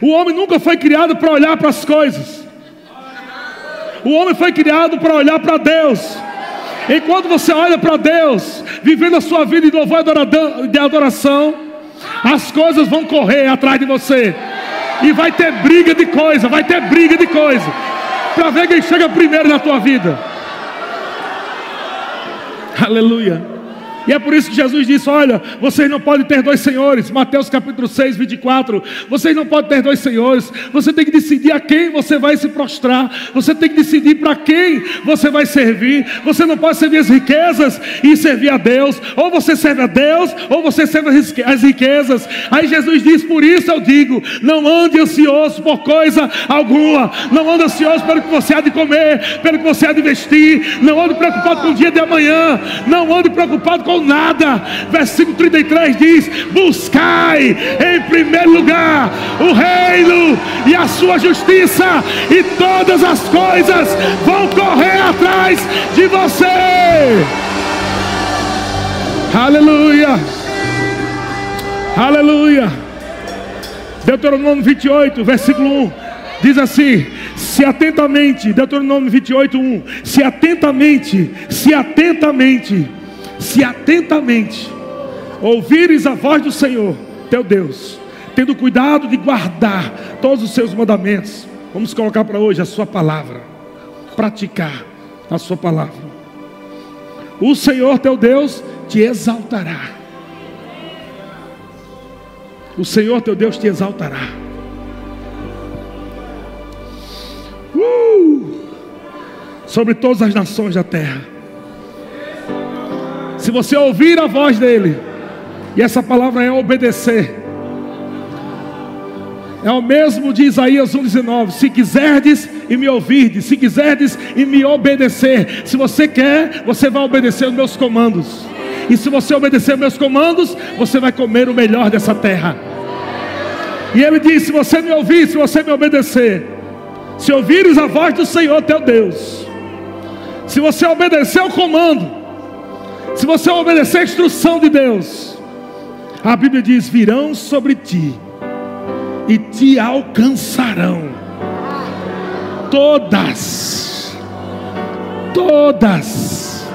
O homem nunca foi criado para olhar para as coisas. O homem foi criado para olhar para Deus. Enquanto você olha para Deus, vivendo a sua vida de louvor de adoração, as coisas vão correr atrás de você. E vai ter briga de coisa, vai ter briga de coisa. Para ver quem chega primeiro na tua vida. Aleluia. E é por isso que Jesus disse: Olha, vocês não podem ter dois senhores. Mateus capítulo 6, 24. Vocês não podem ter dois senhores. Você tem que decidir a quem você vai se prostrar. Você tem que decidir para quem você vai servir. Você não pode servir as riquezas e servir a Deus. Ou você serve a Deus, ou você serve as riquezas. Aí Jesus diz: Por isso eu digo: Não ande ansioso por coisa alguma. Não ande ansioso pelo que você há de comer, pelo que você há de vestir. Não ande preocupado com o dia de amanhã. Não ande preocupado com com nada. Versículo 33 diz: Buscai em primeiro lugar o reino e a sua justiça, e todas as coisas vão correr atrás de você. Aleluia. Aleluia. Deuteronômio 28, versículo 1 diz assim: se atentamente, Deuteronômio 28, 1, se atentamente, se atentamente se atentamente ouvires a voz do Senhor, teu Deus, tendo cuidado de guardar todos os seus mandamentos, vamos colocar para hoje a sua palavra, praticar a sua palavra. O Senhor teu Deus te exaltará. O Senhor teu Deus te exaltará. Uh! Sobre todas as nações da terra se você ouvir a voz dele, e essa palavra é obedecer. É o mesmo de Isaías 1,19: Se quiserdes e me ouvirdes, se quiserdes e me obedecer, se você quer, você vai obedecer os meus comandos. E se você obedecer meus comandos, você vai comer o melhor dessa terra. E ele diz: Se você me ouvir, se você me obedecer, se ouvires a voz do Senhor teu Deus, se você obedecer o comando, se você obedecer a instrução de Deus, a Bíblia diz: virão sobre ti e te alcançarão todas, todas,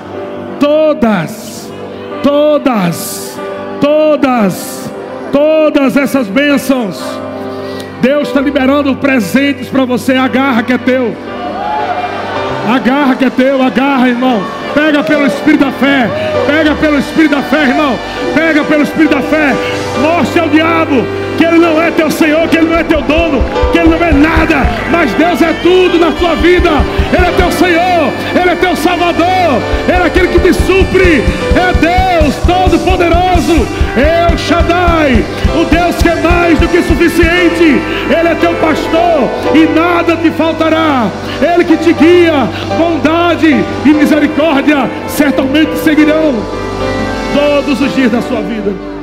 todas, todas, todas, todas essas bênçãos. Deus está liberando presentes para você. Agarra que é teu. Agarra que é teu. Agarra, irmão. Pega pelo Espírito da fé. Pega pelo Espírito da fé, irmão. Pega pelo Espírito da fé. Mostre ao diabo que Ele não é teu Senhor, que Ele não é teu dono, que Ele não é nada, mas Deus é tudo na tua vida. Ele é teu Senhor, Ele é teu Salvador, Ele é aquele que te supre, é Deus Todo-Poderoso, El Shaddai, o Deus que é mais do que suficiente, Ele é teu pastor e nada te faltará, Ele que te guia, bondade e misericórdia certamente seguirão todos os dias da sua vida.